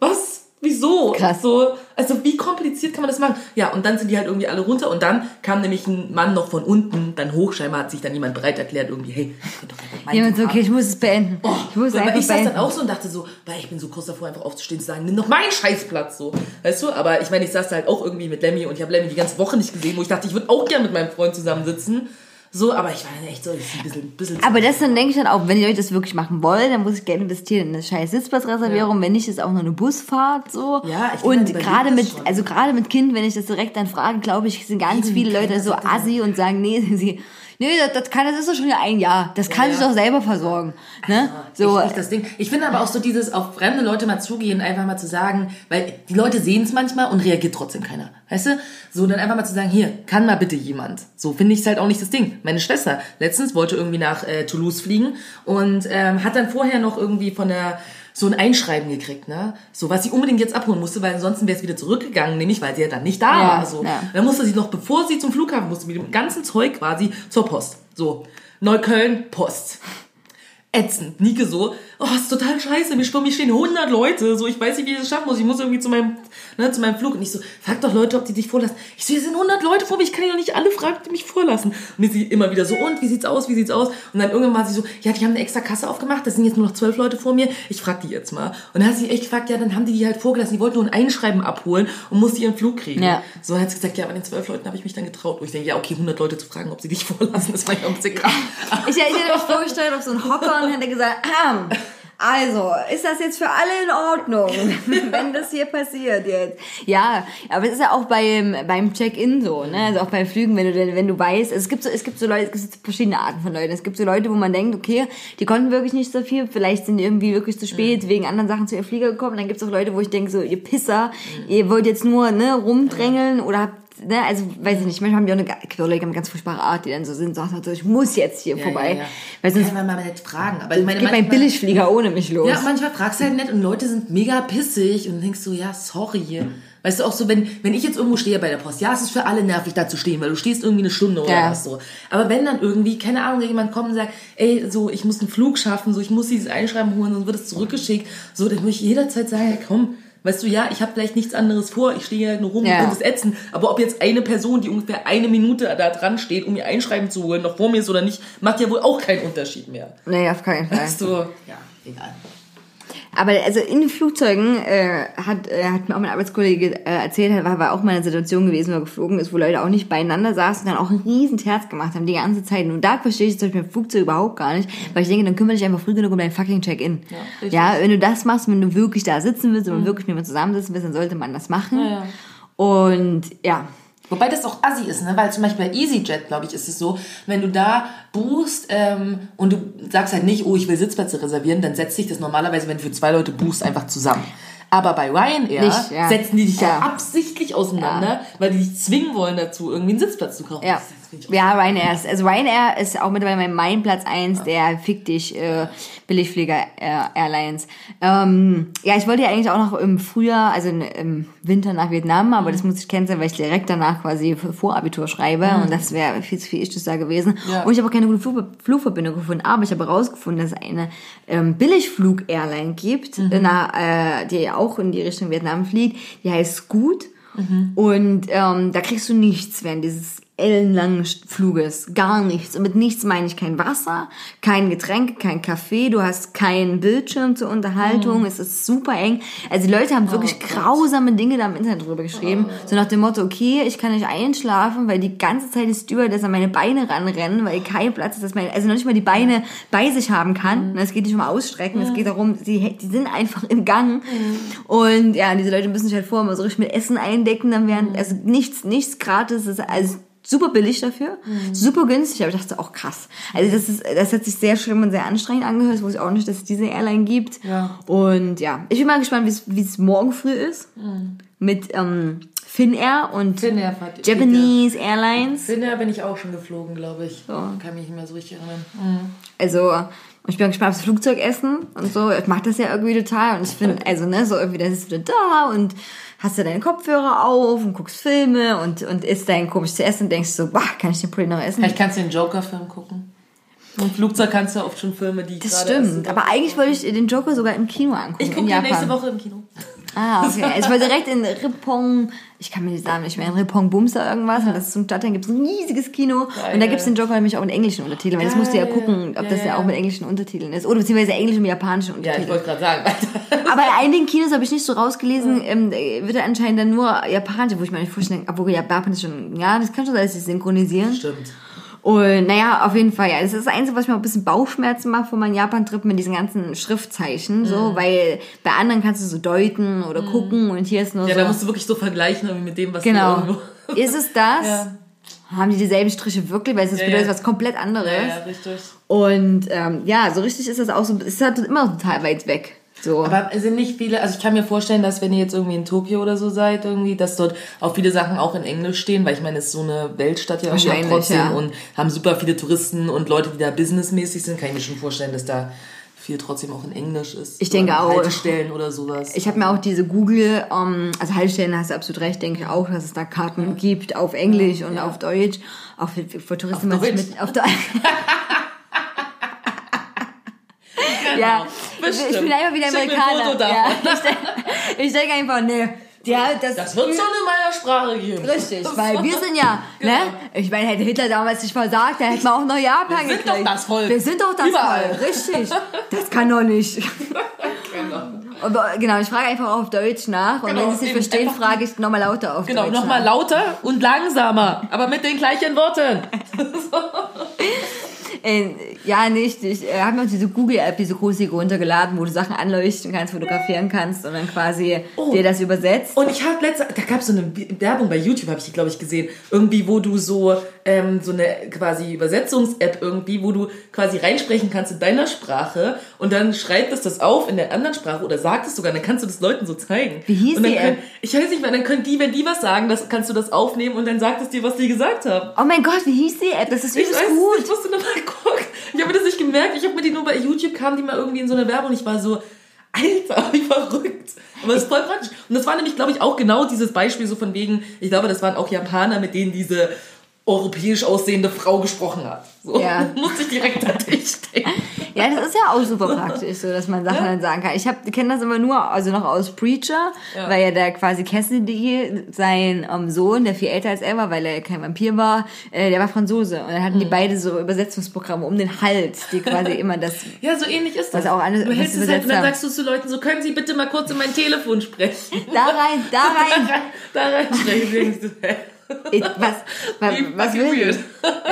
was? Wieso?
Krass.
So, also wie kompliziert kann man das machen? Ja, und dann sind die halt irgendwie alle runter und dann kam nämlich ein Mann noch von unten, dann hoch, scheinbar hat sich dann jemand bereit erklärt, irgendwie, hey, doch
Jemand so, okay, ich muss es beenden.
Oh,
ich muss es einfach
ich saß
beenden.
dann auch so und dachte so, weil ich bin so kurz davor, einfach aufzustehen und zu sagen, nimm doch meinen Scheißplatz so. Weißt du? Aber ich meine, ich saß da halt auch irgendwie mit Lemmy und ich habe Lemmy die ganze Woche nicht gesehen, wo ich dachte, ich würde auch gerne mit meinem Freund zusammensitzen. So, aber ich war dann echt so, das ist ein bisschen, bisschen zu-
Aber das dann denke ich dann auch, wenn die Leute das wirklich machen wollen, dann muss ich Geld investieren in eine scheiß Sitzplatzreservierung. Wenn nicht, ist auch nur eine Busfahrt so.
Ja, ich
und gerade mit,
schon.
also gerade mit Kind, wenn ich das direkt dann frage, glaube ich, sind ganz
Eben,
viele Leute so assi und sagen, nee, <laughs> sie, nee, das, das kann, das ist doch schon ja ein Jahr. Das kann
Ja,
sich
ja.
doch selber versorgen. Ne? So,
Echt nicht das Ding. Ich finde aber auch so dieses auf fremde Leute mal zugehen, einfach mal zu sagen, weil die Leute sehen es manchmal und reagiert trotzdem keiner. Weißt du? So, dann einfach mal zu sagen, hier, kann mal bitte jemand. So finde ich es halt auch nicht das Ding. Meine Schwester letztens wollte irgendwie nach äh, Toulouse fliegen und ähm, hat dann vorher noch irgendwie von der so ein Einschreiben gekriegt, ne? So, was sie unbedingt jetzt abholen musste, weil ansonsten wäre es wieder zurückgegangen, nämlich weil sie ja dann nicht da
Ja,
war. So.
ja.
Dann musste sie noch, bevor sie zum Flughafen musste, mit dem ganzen Zeug quasi zur Post. So, Neukölln, Post ätzend, Nike so. Oh, ist total scheiße, mir stehen 100 Leute, so, ich weiß nicht, wie ich das schaffen muss, ich muss irgendwie zu meinem, ne, zu meinem Flug. Und ich so, frag doch Leute, ob die dich vorlassen. Ich so, hier sind 100 Leute vor mir, ich kann ja nicht alle fragen, die mich vorlassen. Und sie immer wieder so, und, wie sieht's aus, wie sieht's aus? Und dann irgendwann war sie so, ja, die haben eine extra Kasse aufgemacht, das sind jetzt nur noch 12 Leute vor mir, ich frag die jetzt mal. Und dann hat sie echt gefragt, ja, dann haben die die halt vorgelassen, die wollten nur ein Einschreiben abholen und musste ihren Flug kriegen.
Ja.
So hat sie gesagt, ja, bei den 12 Leuten habe ich mich dann getraut. Und ich denke, ja, okay, 100 Leute zu fragen, ob sie dich <laughs> vorlassen, das war ja ein bisschen krass.
Ich, ich hätte mir vorgestellt, auf so einen Hocker und hätte gesagt, ah, also, ist das jetzt für alle in Ordnung, <laughs> wenn das hier passiert jetzt? Ja, aber es ist ja auch beim, beim Check-in so, ne? Also auch bei Flügen, wenn du, wenn du weißt, es gibt so, es gibt so Leute, es gibt verschiedene Arten von Leuten. Es gibt so Leute, wo man denkt, okay, die konnten wirklich nicht so viel, vielleicht sind die irgendwie wirklich zu spät wegen anderen Sachen zu ihr Flieger gekommen. Dann gibt es auch Leute, wo ich denke, so, ihr Pisser, ihr wollt jetzt nur, ne, rumdrängeln oder habt ne, also weiß ich nicht, manchmal haben die auch eine, eine ganz furchtbare Art, die dann so sind, sagen so, ich muss jetzt hier vorbei.
Ja, ja.
Weil sonst
Kann man mal nicht fragen. Aber ich meine,
geht mein
manchmal-
Billigflieger ohne mich los.
Ja, manchmal fragst du halt nett und Leute sind mega pissig und denkst so, ja, sorry. Weißt du, auch so, wenn, wenn ich jetzt irgendwo stehe bei der Post, ja, es ist für alle nervig, da zu stehen, weil du stehst irgendwie eine Stunde oder
Ja.
was so. Aber wenn dann irgendwie, keine Ahnung, jemand kommt und sagt, ey, so, ich muss einen Flug schaffen, so, ich muss dieses Einschreiben holen, sonst wird es zurückgeschickt, so, dann würde ich jederzeit sagen, hey, komm, weißt du, ja, ich habe vielleicht nichts anderes vor, ich stehe hier halt nur rum
Ja.
und das ätzen, aber ob jetzt eine Person, die ungefähr eine Minute da dran steht, um ihr Einschreiben zu holen, noch vor mir ist oder nicht, macht ja wohl auch keinen Unterschied mehr.
Nee, auf keinen Fall.
Weißt du, ja, egal.
Aber also in den Flugzeugen äh, hat, äh, hat mir auch mein Arbeitskollege äh, erzählt, war, war auch mal eine Situation gewesen, wo er geflogen ist, wo Leute auch nicht beieinander saßen und dann auch einen riesen Terz gemacht haben die ganze Zeit. Und da verstehe ich zum Beispiel Flugzeug überhaupt gar nicht, weil ich denke, dann kümmere dich einfach früh genug um dein fucking Check-in.
Ja.
Ja, wenn du das machst, wenn du wirklich da sitzen willst und wirklich mit mir zusammensitzen willst, dann sollte man das machen.
Ja, ja.
Und ja,
Wobei das auch assi ist, ne? weil zum Beispiel bei EasyJet, glaube ich, ist es so, wenn du da buchst ähm, und du sagst halt nicht, oh, ich will Sitzplätze reservieren, dann setzt sich das normalerweise, wenn du für zwei Leute buchst, einfach zusammen. Aber bei Ryanair
Nicht, ja.
setzen die dich ja,
Ja.
absichtlich auseinander, weil die dich zwingen wollen dazu, irgendwie einen Sitzplatz zu kaufen.
Ja. Ja, Ryanair ist, also Ryanair ist auch mittlerweile mein Platz eins der fick dich äh, Billigflieger äh, Airlines. Ähm, ja, ich wollte ja eigentlich auch noch im Frühjahr, also im Winter nach Vietnam, aber das muss ich canceln, weil ich direkt danach quasi Vorabitur schreibe und das wäre viel zu viel Ichtes da gewesen.
Ja.
Und ich habe auch keine gute Flug Flugverbindung gefunden, aber ich habe herausgefunden, dass es eine ähm, Billigflug-Airline gibt, na, äh, die auch in die Richtung Vietnam fliegt, die heißt Scoot. Und ähm, da kriegst du nichts während dieses ellenlangen Fluges. Gar nichts. Und mit nichts meine ich kein Wasser, kein Getränk, kein Kaffee. Du hast keinen Bildschirm zur Unterhaltung. Es ist super eng. Also die Leute haben wirklich grausame Dinge da im Internet drüber geschrieben. So nach dem Motto, okay, ich kann nicht einschlafen, weil die ganze Zeit die Stewardess an meine Beine ranrennen, weil kein Platz ist, dass meine, also noch nicht mal die Beine bei sich haben kann. Es geht nicht um Ausstrecken, es geht darum, sie, die sind einfach im Gang. Und ja, diese Leute müssen sich halt vorher mal so richtig mit Essen eindecken, dann während, also nichts, nichts gratis, ist also super billig dafür, super günstig, aber ich dachte auch krass. Also das ist, das hat sich sehr schlimm und sehr anstrengend angehört, das wusste ich auch nicht, dass es diese Airline gibt.
Ja.
Und ja, ich bin mal gespannt, wie es- morgen früh ist. Mit ähm, Finnair und
Finnair
Japanese Airlines.
Finnair bin ich auch schon geflogen, glaube ich.
So.
Kann mich nicht mehr so richtig erinnern.
Also, ich bin gespannt aufs Flugzeugessen und so. Ich mag das ja irgendwie total. Und ich finde, also, ne, so irgendwie, da sitzt du da und hast du deine Kopfhörer auf und guckst Filme und, und isst dein komisches zu essen und denkst so, bah, kann ich den Pulli noch essen?
Vielleicht kannst du den Joker-Film gucken. Im Flugzeug kannst du oft schon Filme, die
Das stimmt. Aber eigentlich wollte ich den Joker sogar im Kino angucken.
Ich gucke nächste Woche im Kino.
Ah, okay. Ich war direkt in Rippon, ich kann mir nicht sagen, nicht mehr, in Rippon Bumster irgendwas. Und das ist so ein Stadtteil, gibt es ein riesiges Kino. und da gibt es den Joker nämlich auch in englischen Untertiteln. Weil das musst du ja
Geil.
gucken, ob
Ja,
das ja,
ja.
auch mit englischen Untertiteln ist. Oder beziehungsweise englisch und japanischen
Ja,
Untertiteln.
ich wollte gerade sagen.
Aber in einigen Kinos habe ich nicht so rausgelesen, ähm, wird er anscheinend dann nur Japanisch, wo ich mir nicht vorstellen, obwohl Japanisch schon, ja, das kann schon sein, dass sie synchronisieren.
Stimmt.
Und naja, auf jeden Fall, ja. Das ist das Einzige, was mir ein bisschen Bauchschmerzen macht von meinem Japan-Trip mit diesen ganzen Schriftzeichen,
Mhm.
so, weil bei anderen kannst du so deuten oder gucken und hier ist nur
Ja,
so.
da musst du wirklich so vergleichen irgendwie mit dem, was
genau.
du irgendwo... <laughs>
Ist es das?
Ja.
Haben die dieselben Striche wirklich? Weil es
Ja,
bedeutet
ja.
was komplett anderes.
Ja, ja, richtig.
Und ähm, ja, so richtig ist das auch so, es ist halt immer total weit weg. So.
Aber es sind nicht viele, also ich kann mir vorstellen, dass wenn ihr jetzt irgendwie in Tokio oder so seid, irgendwie, dass dort auch viele Sachen auch in Englisch stehen, weil ich meine, es ist so eine Weltstadt ja irgendwie auch trotzdem
ja.
und haben super viele Touristen und Leute, die da businessmäßig sind, kann ich mir schon vorstellen, dass da viel trotzdem auch in Englisch ist.
Ich denke auch.
Haltestellen oder sowas.
Ich habe mir auch diese Google, ähm, also Haltestellen hast du absolut recht, denke ich auch, dass es da Karten gibt auf Englisch und auf Deutsch. Auch für, für Touristen
Auf Deutsch.
mit auf Deutsch. <laughs> ja,
Bestimmt.
Ich bin einfach wieder Amerikaner. Ja, ich denke ich denk einfach, nee. Ja, das,
Das wird schon in meiner Sprache geben.
Richtig, weil wir sind ja, <laughs> ne? Ich meine, hätte Hitler damals nicht versagt, dann hätten wir auch noch Japan
Wir sind
gekriegt.
doch das Volk.
Wir sind doch das
Überall.
Volk, richtig. Das kann doch nicht.
Genau.
Aber genau, ich frage einfach auf Deutsch nach und
Genau,
wenn sie es nicht verstehen, frage ich nochmal lauter auf
Genau,
Deutsch
nochmal
nach.
lauter und langsamer, aber mit den gleichen Worten. <laughs>
Äh, ja, nicht. Ich äh, habe mir auch diese Google-App, diese großige runtergeladen, wo du Sachen anleuchten kannst, fotografieren kannst und dann quasi
Oh.
dir das übersetzt.
Und ich habe letzte, da gab es so eine Werbung bei YouTube, habe ich die, glaube ich, gesehen. Irgendwie, wo du so, ähm, so eine quasi Übersetzungs-App irgendwie, wo du quasi reinsprechen kannst in deiner Sprache und dann schreibt es das auf in der anderen Sprache oder sagt es sogar, dann kannst du das Leuten so zeigen.
Wie hieß
und dann
die
können,
App?
Ich weiß nicht mehr, dann können die, wenn die was sagen, das kannst du das aufnehmen und dann sagt es dir, was die gesagt haben.
Oh mein Gott, wie hieß die App? Das ist übelst gut.
ich musste nochmal <laughs> gucken. Ich habe mir das nicht gemerkt. Ich habe mir die nur bei YouTube kam die mal irgendwie in so einer Werbung. Ich war so, Alter, <laughs> wie verrückt. Aber das ist voll praktisch. Und das war nämlich, glaube ich, auch genau dieses Beispiel so von wegen, ich glaube, das waren auch Japaner, mit denen diese europäisch aussehende Frau gesprochen hat. So
Ja. <laughs>
musste ich direkt an dich denken.
Ja, das ist ja auch super praktisch, so dass man Sachen dann sagen kann. Ich kenne das immer nur, also noch aus Preacher,
Ja.
weil ja der quasi Cassidy, sein ähm, Sohn, der viel älter als er war, weil er kein Vampir war, äh, der war Franzose. Und dann hatten
Mhm.
die beide so Übersetzungsprogramme um den Hals, die quasi immer das <laughs>
Ja, so ähnlich ist das.
Was auch alles-
du hältst es halt und dann sagst du zu Leuten so, können Sie bitte mal kurz in mein Telefon sprechen?
da rein, da <laughs> rein.
da rein sprechen. Denkst du, hä?
Ich, was, was,
Wie
was will ich?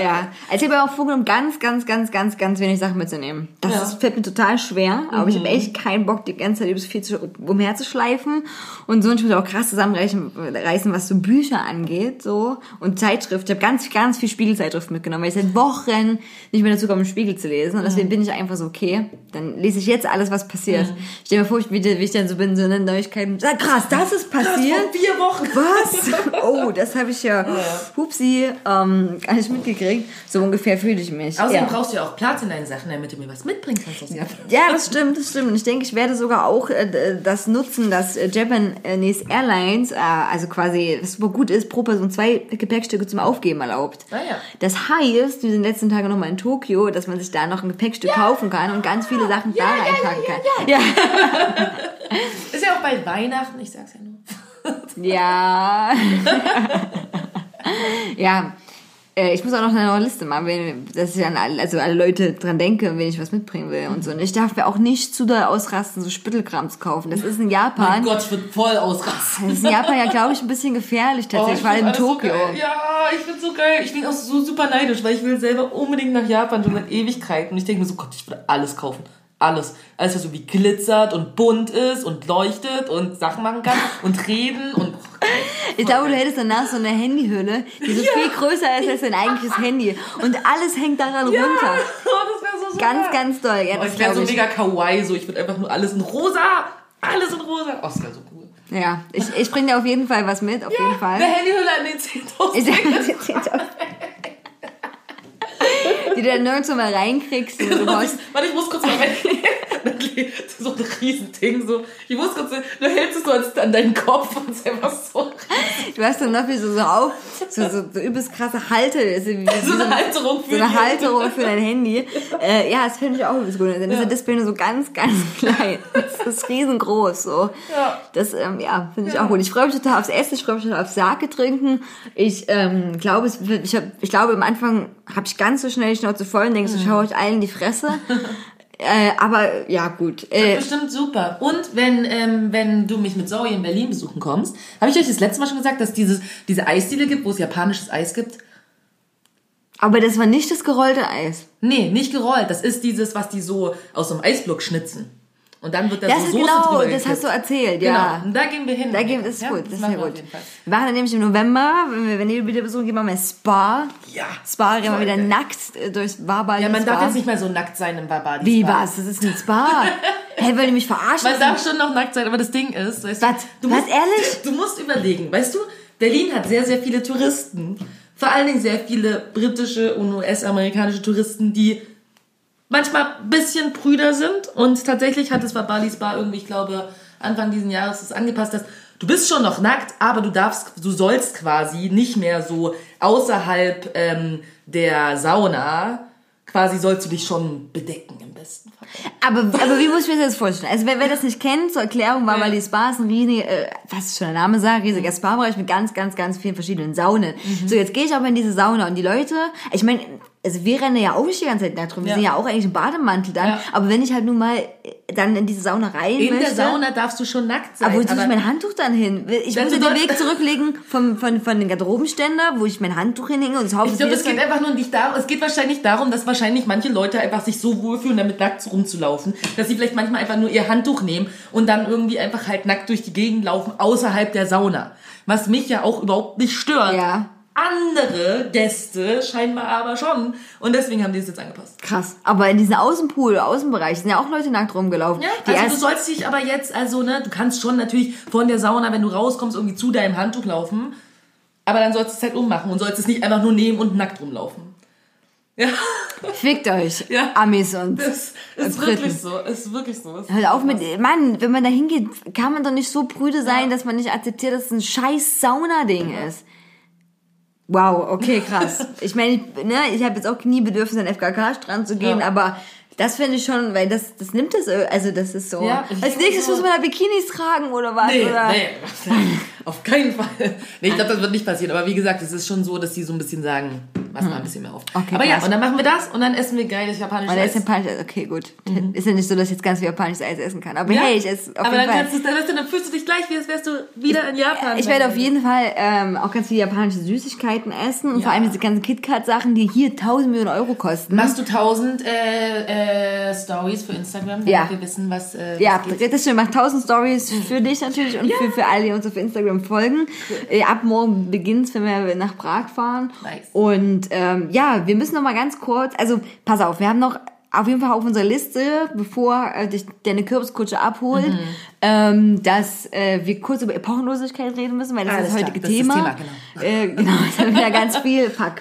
Ja, also ich habe auch vorgenommen, ganz, ganz, ganz, ganz, ganz wenig Sachen mitzunehmen. Das
Ja. Mhm.
fällt mir total schwer, aber ich habe echt keinen Bock, die ganze Zeit übelst viel zu, umherzuschleifen und so. Und ich muss auch krass zusammenreißen, reißen, was so Bücher angeht, so und Zeitschrift. Ich habe ganz, ganz viel Spiegelzeitschrift mitgenommen, weil ich seit Wochen nicht mehr dazu komme, Spiegel zu lesen. Und deswegen bin ich einfach so, okay, dann lese ich jetzt alles, was passiert.
Mhm.
Ich stell mir vor, wie, wie ich dann so bin, so eine Neuigkeiten. Sag, krass, das ist
Das
passiert.
vor vier Wochen.
Was? <laughs> Oh, das habe ich ja, hupsi, ähm, gar nicht mitgekriegt. So ungefähr fühle ich mich.
Außerdem
ja.
brauchst du ja auch Platz in deinen Sachen, damit du mir was mitbringen kannst Japan.
ja, das stimmt, das stimmt. Und ich denke, ich werde sogar auch äh, das nutzen, dass äh, Japanese Airlines, äh, also quasi, was super gut ist, pro Person zwei Gepäckstücke zum Aufgeben erlaubt.
Ah ja.
Das heißt, wir sind letzten Tage noch mal in Tokio, dass man sich da noch ein Gepäckstück kaufen kann und ganz viele Sachen da reinpacken kann. Ja, <laughs>
Ist ja auch bald Weihnachten, ich sag's ja nur.
Ja. <laughs> ja. Äh, Ich muss auch noch eine neue Liste machen, wenn, dass ich an alle, also alle Leute dran denke, wenn ich was mitbringen will und so. Und ich darf mir auch nicht zu doll ausrasten, so Spittelkram zu kaufen. Das ist in
Mein
Japan.
Gott, ich würde voll ausrasten.
Das ist in Japan ja, glaube ich, ein bisschen gefährlich tatsächlich, vor allem in Tokio.
So ja, ich bin so geil. Ich bin auch so super neidisch, weil ich will selber unbedingt nach Japan schon seit Ewigkeiten. Und ich denke mir so, Gott, ich würde alles kaufen. Alles. Alles, was so wie glitzert und bunt ist und leuchtet und Sachen machen kann <laughs> und reden und.
Ich glaube, du hättest danach so eine Handyhülle, die so viel größer ist als dein eigentliches <laughs> Handy. Und alles hängt daran
Ja,
runter. <laughs>
oh, das wäre so super.
Ganz, ganz doll. Ja,
Oh,
das
ich wäre so mega kawaii, so ich würde einfach nur alles in rosa. Alles in rosa. Oh, das wäre so cool.
Ja, ich, ich bringe dir auf jeden Fall was mit, auf jeden Fall.
Eine Handyhülle an den 10.000.
Ich die du dann nirgendwo mal reinkriegst. Und du brauchst, <laughs>
Warte, ich muss kurz mal weg. <laughs> so ein Riesending, so. Ich muss kurz, du hältst es so an- deinen Kopf und es einfach so.
du hast dann noch wie so, so auf, so, so, so übelst krasse Halte, wie, wie, <laughs>
So eine Halterung
so eine Halterung für dein Handy. Äh, ja, das finde ich auch übelst gut. Dann ist
Ja.
das Display nur so ganz, ganz klein. Das ist riesengroß, so.
Ja.
Das, ähm, ja, finde ich auch gut. Ich freue mich total aufs Essen, ich freue mich total aufs Sake trinken. Ich, ähm, glaube, ich, hab, ich glaube, am Anfang habe ich ganz so schnell die Schnauze voll und denke, so, schau euch allen in die Fresse. <laughs> Äh, aber ja, gut. Äh,
Bestimmt super. Und wenn, ähm, wenn du mich mit Zoe in Berlin besuchen kommst, habe ich euch das letzte Mal schon gesagt, dass dieses, diese Eisdiele gibt, wo es japanisches Eis gibt?
aber das war nicht das gerollte Eis.
Nee, nicht gerollt. Das ist dieses, was die so aus so einem Eisblock schnitzen. Und dann wird da
Das
so
ist
Soße
genau,
drüber
das hast du erzählt,
Genau.
ja.
Und da gehen wir hin.
Da geht es
Ja,
gut, das ist
wir
gut. Wir machen dann nämlich im November, wenn wir, wenn wir wieder besuchen, gehen wir mal Spa.
Ja.
Spa, gehen wir
Voll
wieder
geil.
nackt äh, durchs Barbali
Ja, man
Spa.
darf jetzt nicht mehr so nackt sein im Barbadi.
Wie, was? Das ist ein Spa. <laughs> Hä, wollt ihr mich verarschen?
Man darf schon noch nackt sein, aber das Ding ist, weißt
Was?
du,
Was,
musst,
ehrlich? <laughs>
Du musst überlegen, weißt du, Berlin hat sehr, sehr viele Touristen. Vor allen Dingen sehr viele britische und US-amerikanische Touristen, die manchmal ein bisschen prüder sind. Und tatsächlich hat es bei Bali Spa irgendwie, ich glaube, Anfang diesen Jahres das angepasst, dass du bist schon noch nackt, aber du darfst, du sollst quasi nicht mehr so außerhalb ähm, der Sauna, quasi sollst du dich schon bedecken im besten Fall.
Aber, aber wie muss ich mir das jetzt vorstellen? Also wer, wer das nicht kennt, zur Erklärung war
Ja.
mal die Spa ist ein riesiger, äh, was schon der Name sagt, riesiger Spa-Bereich mit ganz, ganz, ganz vielen verschiedenen Saunen.
Mhm.
So, jetzt gehe ich aber in diese Sauna und die Leute, ich meine, also wir rennen ja auch nicht die ganze Zeit nackt rum, wir
Ja.
sind ja auch eigentlich im Bademantel dann,
Ja.
aber wenn ich halt nun mal äh, dann in diese Sauna rein
In
möchte,
der Sauna darfst du schon nackt sein.
aber wo tue ich mein Handtuch dann hin? Ich muss den Weg zurücklegen vom, von, von den Garderobenständer, wo ich mein Handtuch hinhänge und das Haus
Ich glaube, es geht einfach nur nicht darum, es geht wahrscheinlich darum, dass wahrscheinlich manche Leute einfach sich so wohlfühlen, damit nackt rumzulaufen, dass sie vielleicht manchmal einfach nur ihr Handtuch nehmen und dann irgendwie einfach halt nackt durch die Gegend laufen, außerhalb der Sauna. Was mich ja auch überhaupt nicht stört.
Ja.
Andere Gäste scheinbar aber schon. Und deswegen haben die es jetzt angepasst.
Krass. Aber in diesem Außenpool, Außenbereich sind ja auch Leute nackt rumgelaufen.
Ja,
die
also du sollst dich aber jetzt, also ne, du kannst schon natürlich von der Sauna, wenn du rauskommst, irgendwie zu deinem Handtuch laufen. Aber dann sollst du es halt ummachen und sollst es nicht einfach nur nehmen und nackt rumlaufen. Ja, <laughs>
Fickt euch,
Ja.
Amis und
das ist
Briten.
wirklich so. Ist wirklich so. Ist
Hört auf mit, Mann, wenn man da hingeht, kann man doch nicht so prüde sein, dass man nicht akzeptiert, dass es ein scheiß Sauna-Ding ist. Wow, okay, krass. Ich meine, ich, ne, ich habe jetzt auch nie Bedürfnis, an den FKK-Strand zu gehen,
Ja.
aber das finde ich schon, weil das, das nimmt es, also das ist so.
Ja, ich
Als nächstes
so-
muss man da Bikinis tragen oder was?
Nee,
oder?
nee, <laughs> auf keinen Fall. Nee, ich glaube, das wird nicht passieren. Aber wie gesagt, es ist schon so, dass die so ein bisschen sagen, pass mal ein bisschen mehr auf.
Okay,
aber ja,
krass.
und dann machen wir das und dann essen wir geiles japanisches
Oder ist
Eis.
japanisch, okay, gut. Ist ja nicht so, dass ich jetzt ganz viel japanisches Eis essen kann. Aber
Ja?
hey, ich esse auf
aber
jeden
dann,
Fall.
du, dann, dann fühlst du dich gleich, wie als wärst du wieder in Japan.
Ich werde auf jeden Fall ähm, auch ganz viele japanische Süßigkeiten essen und
Ja.
vor allem diese ganzen KitKat-Sachen, die hier 1000 Millionen Euro kosten.
Machst du tausend äh, äh, Stories für Instagram, damit
Ja.
wir wissen, was, äh, was
Ja, das stimmt. Macht 1000 Stories für <laughs> dich natürlich und für, für alle, die uns auf Instagram folgen. Äh, Ab morgen beginnt's, wenn wir nach Prag fahren.
Nice.
Und ähm, ja, wir müssen noch mal ganz kurz, also pass auf, wir haben noch auf jeden Fall auf unserer Liste, bevor äh, dich deine Kürbiskutsche abholt,
Mhm.
ähm, dass äh, wir kurz über Epochenlosigkeit reden müssen, weil das
Alles
ist das
klar,
heutige
das ist das
Thema.
Thema, genau.
Äh, genau, <laughs> das haben wir ja ganz viel. Fuck.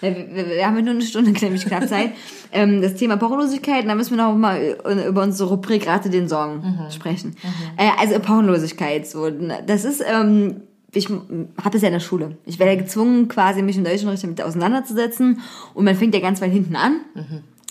Äh, Wir, haben ja nur eine Stunde, <laughs> nämlich knapp Zeit. Ähm, das Thema Epochenlosigkeit, da müssen wir noch mal über unsere Rubrik Rate den Song
Mhm.
sprechen. Äh, also Epochenlosigkeit, so. Das ist, ähm, ich habe das ja in der Schule. Ich werde ja gezwungen, quasi mich im Deutschunterricht damit auseinanderzusetzen. Und man fängt ja ganz weit hinten an.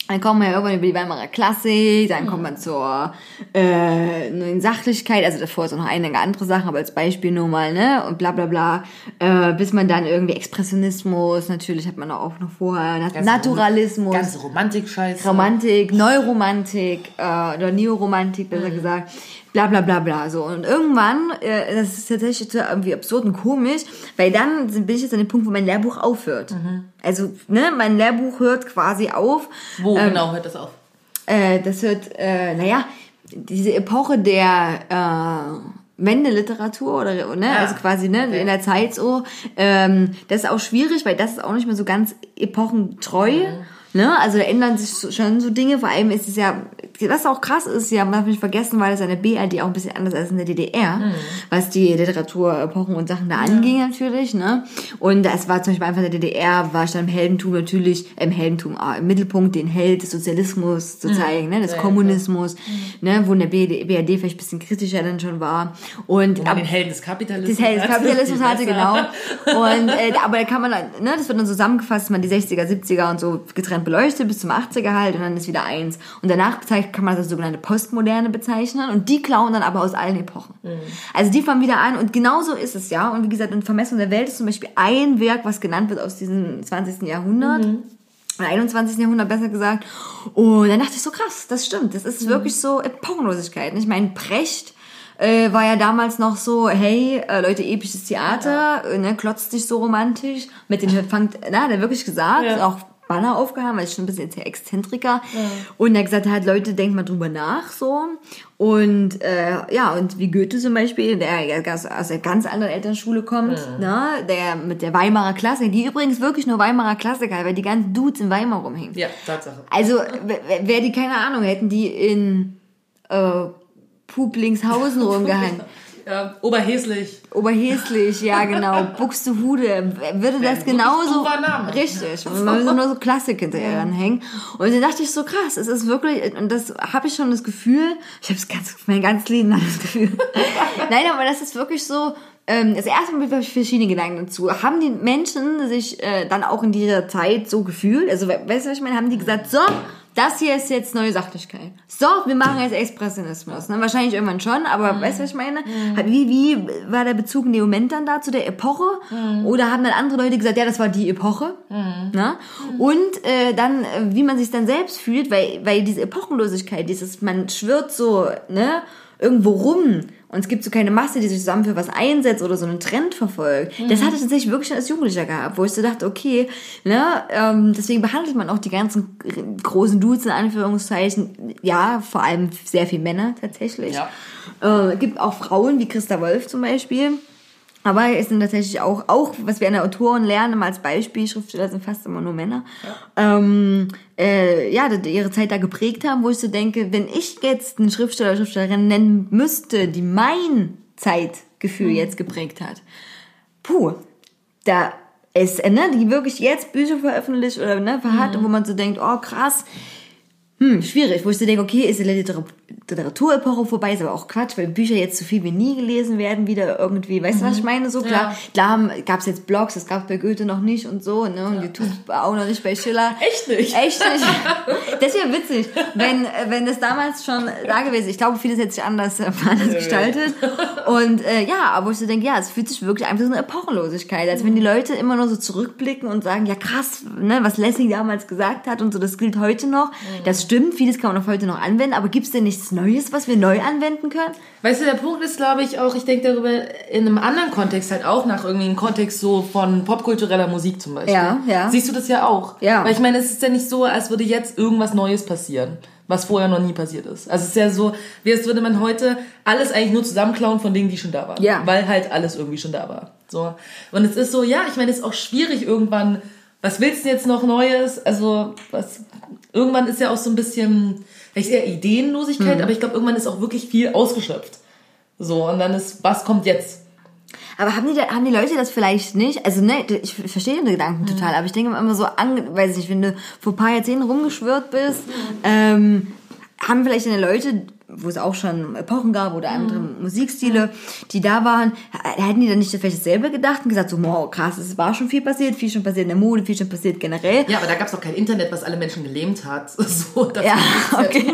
Dann kommt man ja irgendwann über die Weimarer Klassik, dann kommt man zur äh, neuen Sachlichkeit, also davor ist auch noch einige andere Sachen, aber als Beispiel nur mal, ne, und bla bla bla, äh, bis man dann irgendwie Expressionismus, natürlich hat man auch noch vorher Nat
Ganze
Naturalismus,
Ganze Romantik-Scheiße.
Romantik, Neuromantik äh, oder Neoromantik, besser gesagt, bla bla bla bla so. Und irgendwann, äh, das ist tatsächlich irgendwie absurd und komisch, weil dann bin ich jetzt an dem Punkt, wo mein Lehrbuch aufhört. Also, ne, mein Lehrbuch hört quasi auf.
Wo genau hört das auf?
Äh, das hört, äh, naja, diese Epoche der äh, Wendeliteratur oder ne,
Ja.
also quasi ne
Okay.
in der Zeit so. Ähm, das ist auch schwierig, weil das ist auch nicht mehr so ganz epochentreu.
Mhm.
Ne? Also da ändern sich schon so Dinge. Vor allem ist es ja, was auch krass ist, ja, man darf nicht vergessen, weil das eine BRD auch ein bisschen anders als in der DDR,
Mhm.
was die Literatur, Epochen und Sachen da anging natürlich. Ne? Und es war zum Beispiel einfach in der DDR, war dann im Heldentum natürlich, im Heldentum, ah, im Mittelpunkt den Held des Sozialismus zu zeigen, ne? des
Ja, ja,
Kommunismus, ne? wo in der BRD, vielleicht ein bisschen kritischer dann schon war. Und
Wo man den Helden des Kapitalismus
das Held des
hat.
Kapitalismus hatte, <laughs> genau. Und, äh, aber da kann man, ne, das wird dann zusammengefasst, man die 60er, 70er und so getrennt beleuchtet, bis zum 80er halt, und dann ist wieder eins. Und danach kann man das als sogenannte Postmoderne bezeichnen, und die klauen dann aber aus allen Epochen. Also die fangen wieder an, und genauso ist es, ja. Und wie gesagt, in Vermessung der Welt ist zum Beispiel ein Werk, was genannt wird aus diesem 20. Jahrhundert. Oder 21. Jahrhundert besser gesagt. Und dann dachte ich so, krass, das stimmt. Das ist wirklich so Epochenlosigkeit. Ich meine, Brecht äh, war ja damals noch so, hey, äh, Leute, episches Theater, äh, ne, klotzt dich so romantisch. Mit den fangt, na, hat er wirklich gesagt,
Ja.
auch Banner aufgehauen, weil ich schon ein bisschen sehr Exzentriker. Und er hat gesagt hat, Leute, denkt mal drüber nach, so. Und, äh, ja, und wie Goethe zum Beispiel, der ja aus einer ganz anderen Elternschule kommt, ne, der mit der Weimarer Klassik, die übrigens wirklich nur Weimarer Klassiker, weil die ganzen Dudes in Weimar rumhängen.
Ja, Tatsache.
Also, wer wer die, keine Ahnung, hätten die in äh, Publingshausen <laughs> rumgehangen.
Ja, Oberhäslich.
Oberhäslich, ja genau. <laughs> Buxtehude, würde das genauso. Richtig. Man würde <laughs> nur so Klassik hinterher ranhängen. Und dann dachte ich so, krass, es ist wirklich, und das habe ich schon das Gefühl, ich habe es ganz, mein ganzes Leben lang das Gefühl. <laughs> Nein, aber das ist wirklich so, ähm, das erste Mal habe ich verschiedene Gedanken dazu. Haben die Menschen sich äh, dann auch in dieser Zeit so gefühlt? Also, we- weißt du, was ich meine? Haben die gesagt, so, das hier ist jetzt neue Sachlichkeit. So, wir machen jetzt Expressionismus. Ne? Wahrscheinlich irgendwann schon, aber
Mhm.
weißt du, was ich meine? Wie, wie war der Bezug Moment dann da zu der Epoche?
Mhm.
Oder haben dann andere Leute gesagt, ja, das war die Epoche? Ne? Und äh, dann, äh, wie man sich dann selbst fühlt, weil, weil diese Epochenlosigkeit, dieses, man schwirrt so ne, irgendwo rum und es gibt so keine Masse, die sich zusammen für was einsetzt oder so einen Trend verfolgt. Das hatte ich tatsächlich wirklich schon als Jugendlicher gehabt, wo ich so dachte, okay, ne, ähm, deswegen behandelt man auch die ganzen großen Dudes in Anführungszeichen, ja, vor allem sehr viel Männer tatsächlich.
Ja.
Äh, gibt auch Frauen wie Christa Wolf zum Beispiel. Aber es sind tatsächlich auch, auch was wir an der Autoren lernen, immer als Beispiel, Schriftsteller sind fast immer nur Männer, ähm, äh, ja, die ihre Zeit da geprägt haben, wo ich so denke, wenn ich jetzt einen Schriftsteller oder Schriftstellerin nennen müsste, die mein Zeitgefühl jetzt geprägt hat, puh, da ist, äh, ne, die wirklich jetzt Bücher veröffentlicht oder ne, hat, wo man so denkt, oh krass, hm, schwierig, wo ich so denke, okay, ist die Liter Literaturepoche vorbei, ist aber auch Quatsch, weil Bücher jetzt so viel wie nie gelesen werden, wieder irgendwie, weißt du, was ich meine? So klar, klar gab es jetzt Blogs, das gab es bei Goethe noch nicht und so, ne, und YouTube auch noch nicht bei Schiller. <laughs>
Echt nicht?
Echt nicht. <laughs> Das wäre witzig, wenn, wenn das damals schon da gewesen ist. Ich glaube, vieles hätte sich anders, äh, anders gestaltet. Und äh, ja, aber ich so denke, ja, es fühlt sich wirklich einfach so eine Epochenlosigkeit, als wenn die Leute immer nur so zurückblicken und sagen, ja krass, ne, was Lessing damals gesagt hat und so, das gilt heute noch. Das stimmt, vieles kann man auch heute noch anwenden, aber gibt es denn nichts Neues, was wir neu anwenden können?
Weißt du, der Punkt ist, glaube ich, auch, ich denke darüber in einem anderen Kontext halt auch nach irgendwie einem Kontext so von popkultureller Musik zum Beispiel.
Ja, ja.
Siehst du das ja auch?
Ja.
Weil ich meine, es ist ja nicht so, als würde jetzt irgendwas Neues passieren, was vorher noch nie passiert ist. Also es ist ja so, wie als würde man heute alles eigentlich nur zusammenklauen von Dingen, die schon da waren.
Ja.
Weil halt alles irgendwie schon da war. So. Und es ist so, ja, ich meine, es ist auch schwierig irgendwann, was willst du jetzt noch Neues? Also, was, irgendwann ist ja auch so ein bisschen, vielleicht eher Ideenlosigkeit, aber ich glaube, irgendwann ist auch wirklich viel ausgeschöpft. So, und dann ist, was kommt jetzt?
Aber haben die, da- haben die Leute das vielleicht nicht? Also, ne, ich verstehe den Gedanken total, aber ich denke immer so an, weiß ich nicht, wenn du vor ein paar Jahrzehnten rumgeschwört bist, ähm, haben vielleicht deine Leute, wo es auch schon Epochen gab oder andere Musikstile, die da waren, h- hätten die dann nicht vielleicht dasselbe gedacht und gesagt so, wow, krass, es war schon viel passiert, viel schon passiert in der Mode, viel schon passiert generell.
Ja, aber da gab es doch kein Internet, was alle Menschen gelähmt hat. <laughs> So, dass
Ja, okay.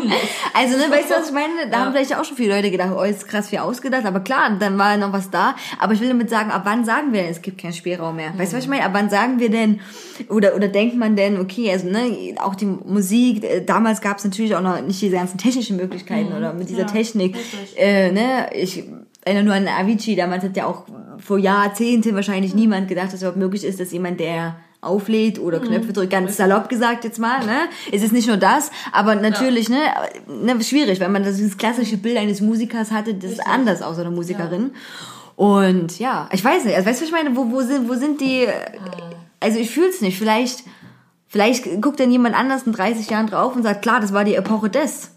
Also, ne, weißt du, was ich meine? Da haben vielleicht auch schon viele Leute gedacht, oh, ist krass viel ausgedacht. Aber klar, dann war noch was da. Aber ich will damit sagen, ab wann sagen wir denn, es gibt keinen Spielraum mehr? Weißt du, was ich meine? Ab wann sagen wir denn, oder, oder denkt man denn, okay, also, ne, auch die Musik, äh, damals gab es natürlich auch noch nicht diese ganzen technischen Möglichkeiten oder mit dieser
Ja,
Technik.
richtig.
Äh, ne, ich erinnere nur an Avicii, damals hat ja auch vor Jahrzehnten wahrscheinlich niemand gedacht, dass es überhaupt möglich ist, dass jemand, der auflädt oder Knöpfe drückt, ganz salopp gesagt jetzt mal, ne? Es ist nicht nur das, aber natürlich, ne, ne, schwierig, weil man das klassische Bild eines Musikers hatte, das ist anders aus einer Musikerin. Und ja, ich weiß nicht, also weißt du, was ich meine, wo, wo sind, wo sind die, also ich fühl's nicht, vielleicht, vielleicht guckt dann jemand anders in 30 Jahren drauf und sagt, klar, das war die Epoche des.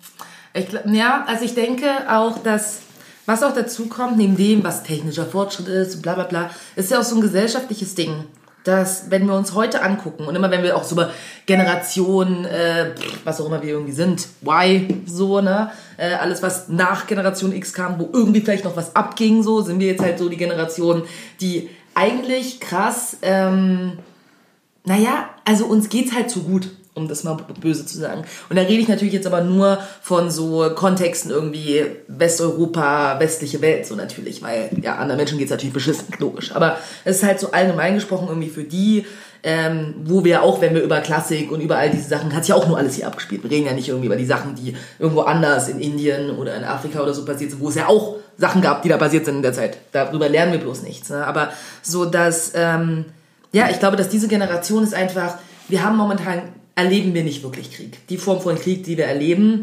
Ich ja, also ich denke auch, dass was auch dazu kommt, neben dem, was technischer Fortschritt ist, bla bla bla, ist ja auch so ein gesellschaftliches Ding. Dass, wenn wir uns heute angucken und immer wenn wir auch so über Generation, äh, was auch immer wir irgendwie sind, Y, so, ne, äh, alles was nach Generation X kam, wo irgendwie vielleicht noch was abging, so, sind wir jetzt halt so die Generation, die eigentlich krass, ähm, naja, also uns geht's halt zu gut, um das mal böse zu sagen. Und da rede ich natürlich jetzt aber nur von so Kontexten irgendwie Westeuropa, westliche Welt, so natürlich, weil ja, anderen Menschen geht's natürlich beschissen, logisch. Aber es ist halt so allgemein gesprochen irgendwie für die, ähm, wo wir auch, wenn wir über Klassik und über all diese Sachen, hat sich ja auch nur alles hier abgespielt. Wir reden ja nicht irgendwie über die Sachen, die irgendwo anders in Indien oder in Afrika oder so passiert sind, wo es ja auch Sachen gab, die da passiert sind in der Zeit. Darüber lernen wir bloß nichts. Ne? Aber so, dass, ähm, ja, ich glaube, dass diese Generation ist einfach, wir haben momentan, erleben wir nicht wirklich Krieg. Die Form von Krieg, die wir erleben,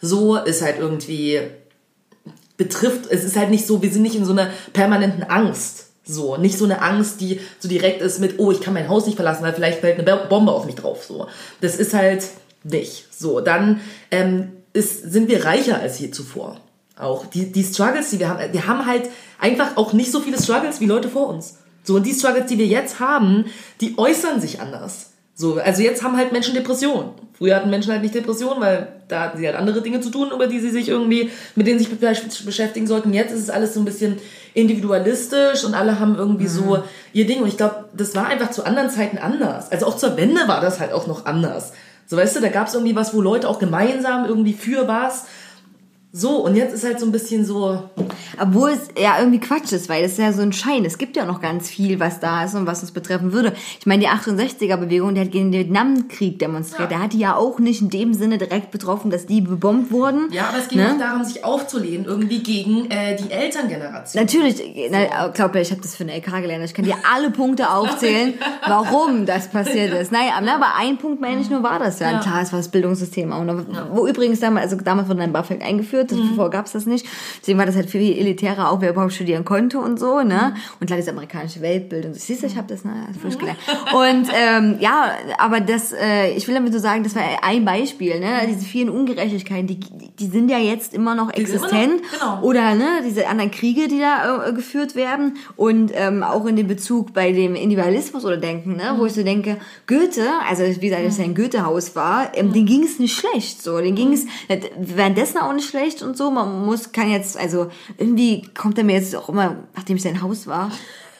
so ist halt irgendwie, betrifft, es ist halt nicht so, wir sind nicht in so einer permanenten Angst. So, nicht so eine Angst, die so direkt ist mit, oh, ich kann mein Haus nicht verlassen, weil vielleicht fällt eine Bombe auf mich drauf. So, das ist halt nicht. So, dann ähm, ist, sind wir reicher als je zuvor. Auch die, die Struggles, die wir haben, wir haben halt einfach auch nicht so viele Struggles wie Leute vor uns. So, und die Struggles, die wir jetzt haben, die äußern sich anders. So, also jetzt haben halt Menschen Depressionen. Früher hatten Menschen halt nicht Depressionen, weil da hatten sie halt andere Dinge zu tun, über die sie sich irgendwie, mit denen sie sich vielleicht beschäftigen sollten. Jetzt ist es alles so ein bisschen individualistisch und alle haben irgendwie so ihr Ding. Und ich glaube, das war einfach zu anderen Zeiten anders. Also auch zur Wende war das halt auch noch anders. So, weißt du, da gab es irgendwie was, wo Leute auch gemeinsam irgendwie für was. So, und jetzt ist halt so ein bisschen so.
Obwohl es ja irgendwie Quatsch ist, weil es ist ja so ein Schein. Es gibt ja noch ganz viel, was da ist und was uns betreffen würde. Ich meine, die 68er-Bewegung, die hat gegen den Vietnamkrieg demonstriert. Ja. Der hat die ja auch nicht in dem Sinne direkt betroffen, dass die bebombt wurden.
Ja, aber es ging ne? auch darum, sich aufzulehnen, irgendwie gegen äh, die Elterngeneration.
Natürlich, so. na, glaub mir, ich habe das für eine LK gelernt. Ich kann dir <laughs> alle Punkte aufzählen, <laughs> warum das passiert ist. Naja, aber ein Punkt, meine ich nur, war das ja. ja. Klar, es war das Bildungssystem auch. Wo übrigens damals, also damals wurde ein BAföG eingeführt geführt. Mhm. Vorher gab's das nicht. Deswegen war das halt viel elitärer, auch wer überhaupt studieren konnte und so, ne? Mhm. Und klar, das amerikanische Weltbild und so. Siehst du, ich habe das, ne? Also frisch gelernt. Und ähm, ja, aber das, äh, ich will damit so sagen, das war ein Beispiel, ne? Diese vielen Ungerechtigkeiten, die, die sind ja jetzt immer noch existent. Immer noch, genau. Oder ne, diese anderen Kriege, die da äh, geführt werden. Und ähm, auch in dem Bezug bei dem Individualismus oder Denken, ne? Mhm. Wo ich so denke, Goethe, also wie gesagt, dass er ein Goethe-Haus war, ähm, mhm. den ging es nicht schlecht. So, den ging es währenddessen auch nicht schlecht und so. Man muss, kann jetzt, also irgendwie kommt er mir jetzt auch immer, nachdem ich sein Haus war,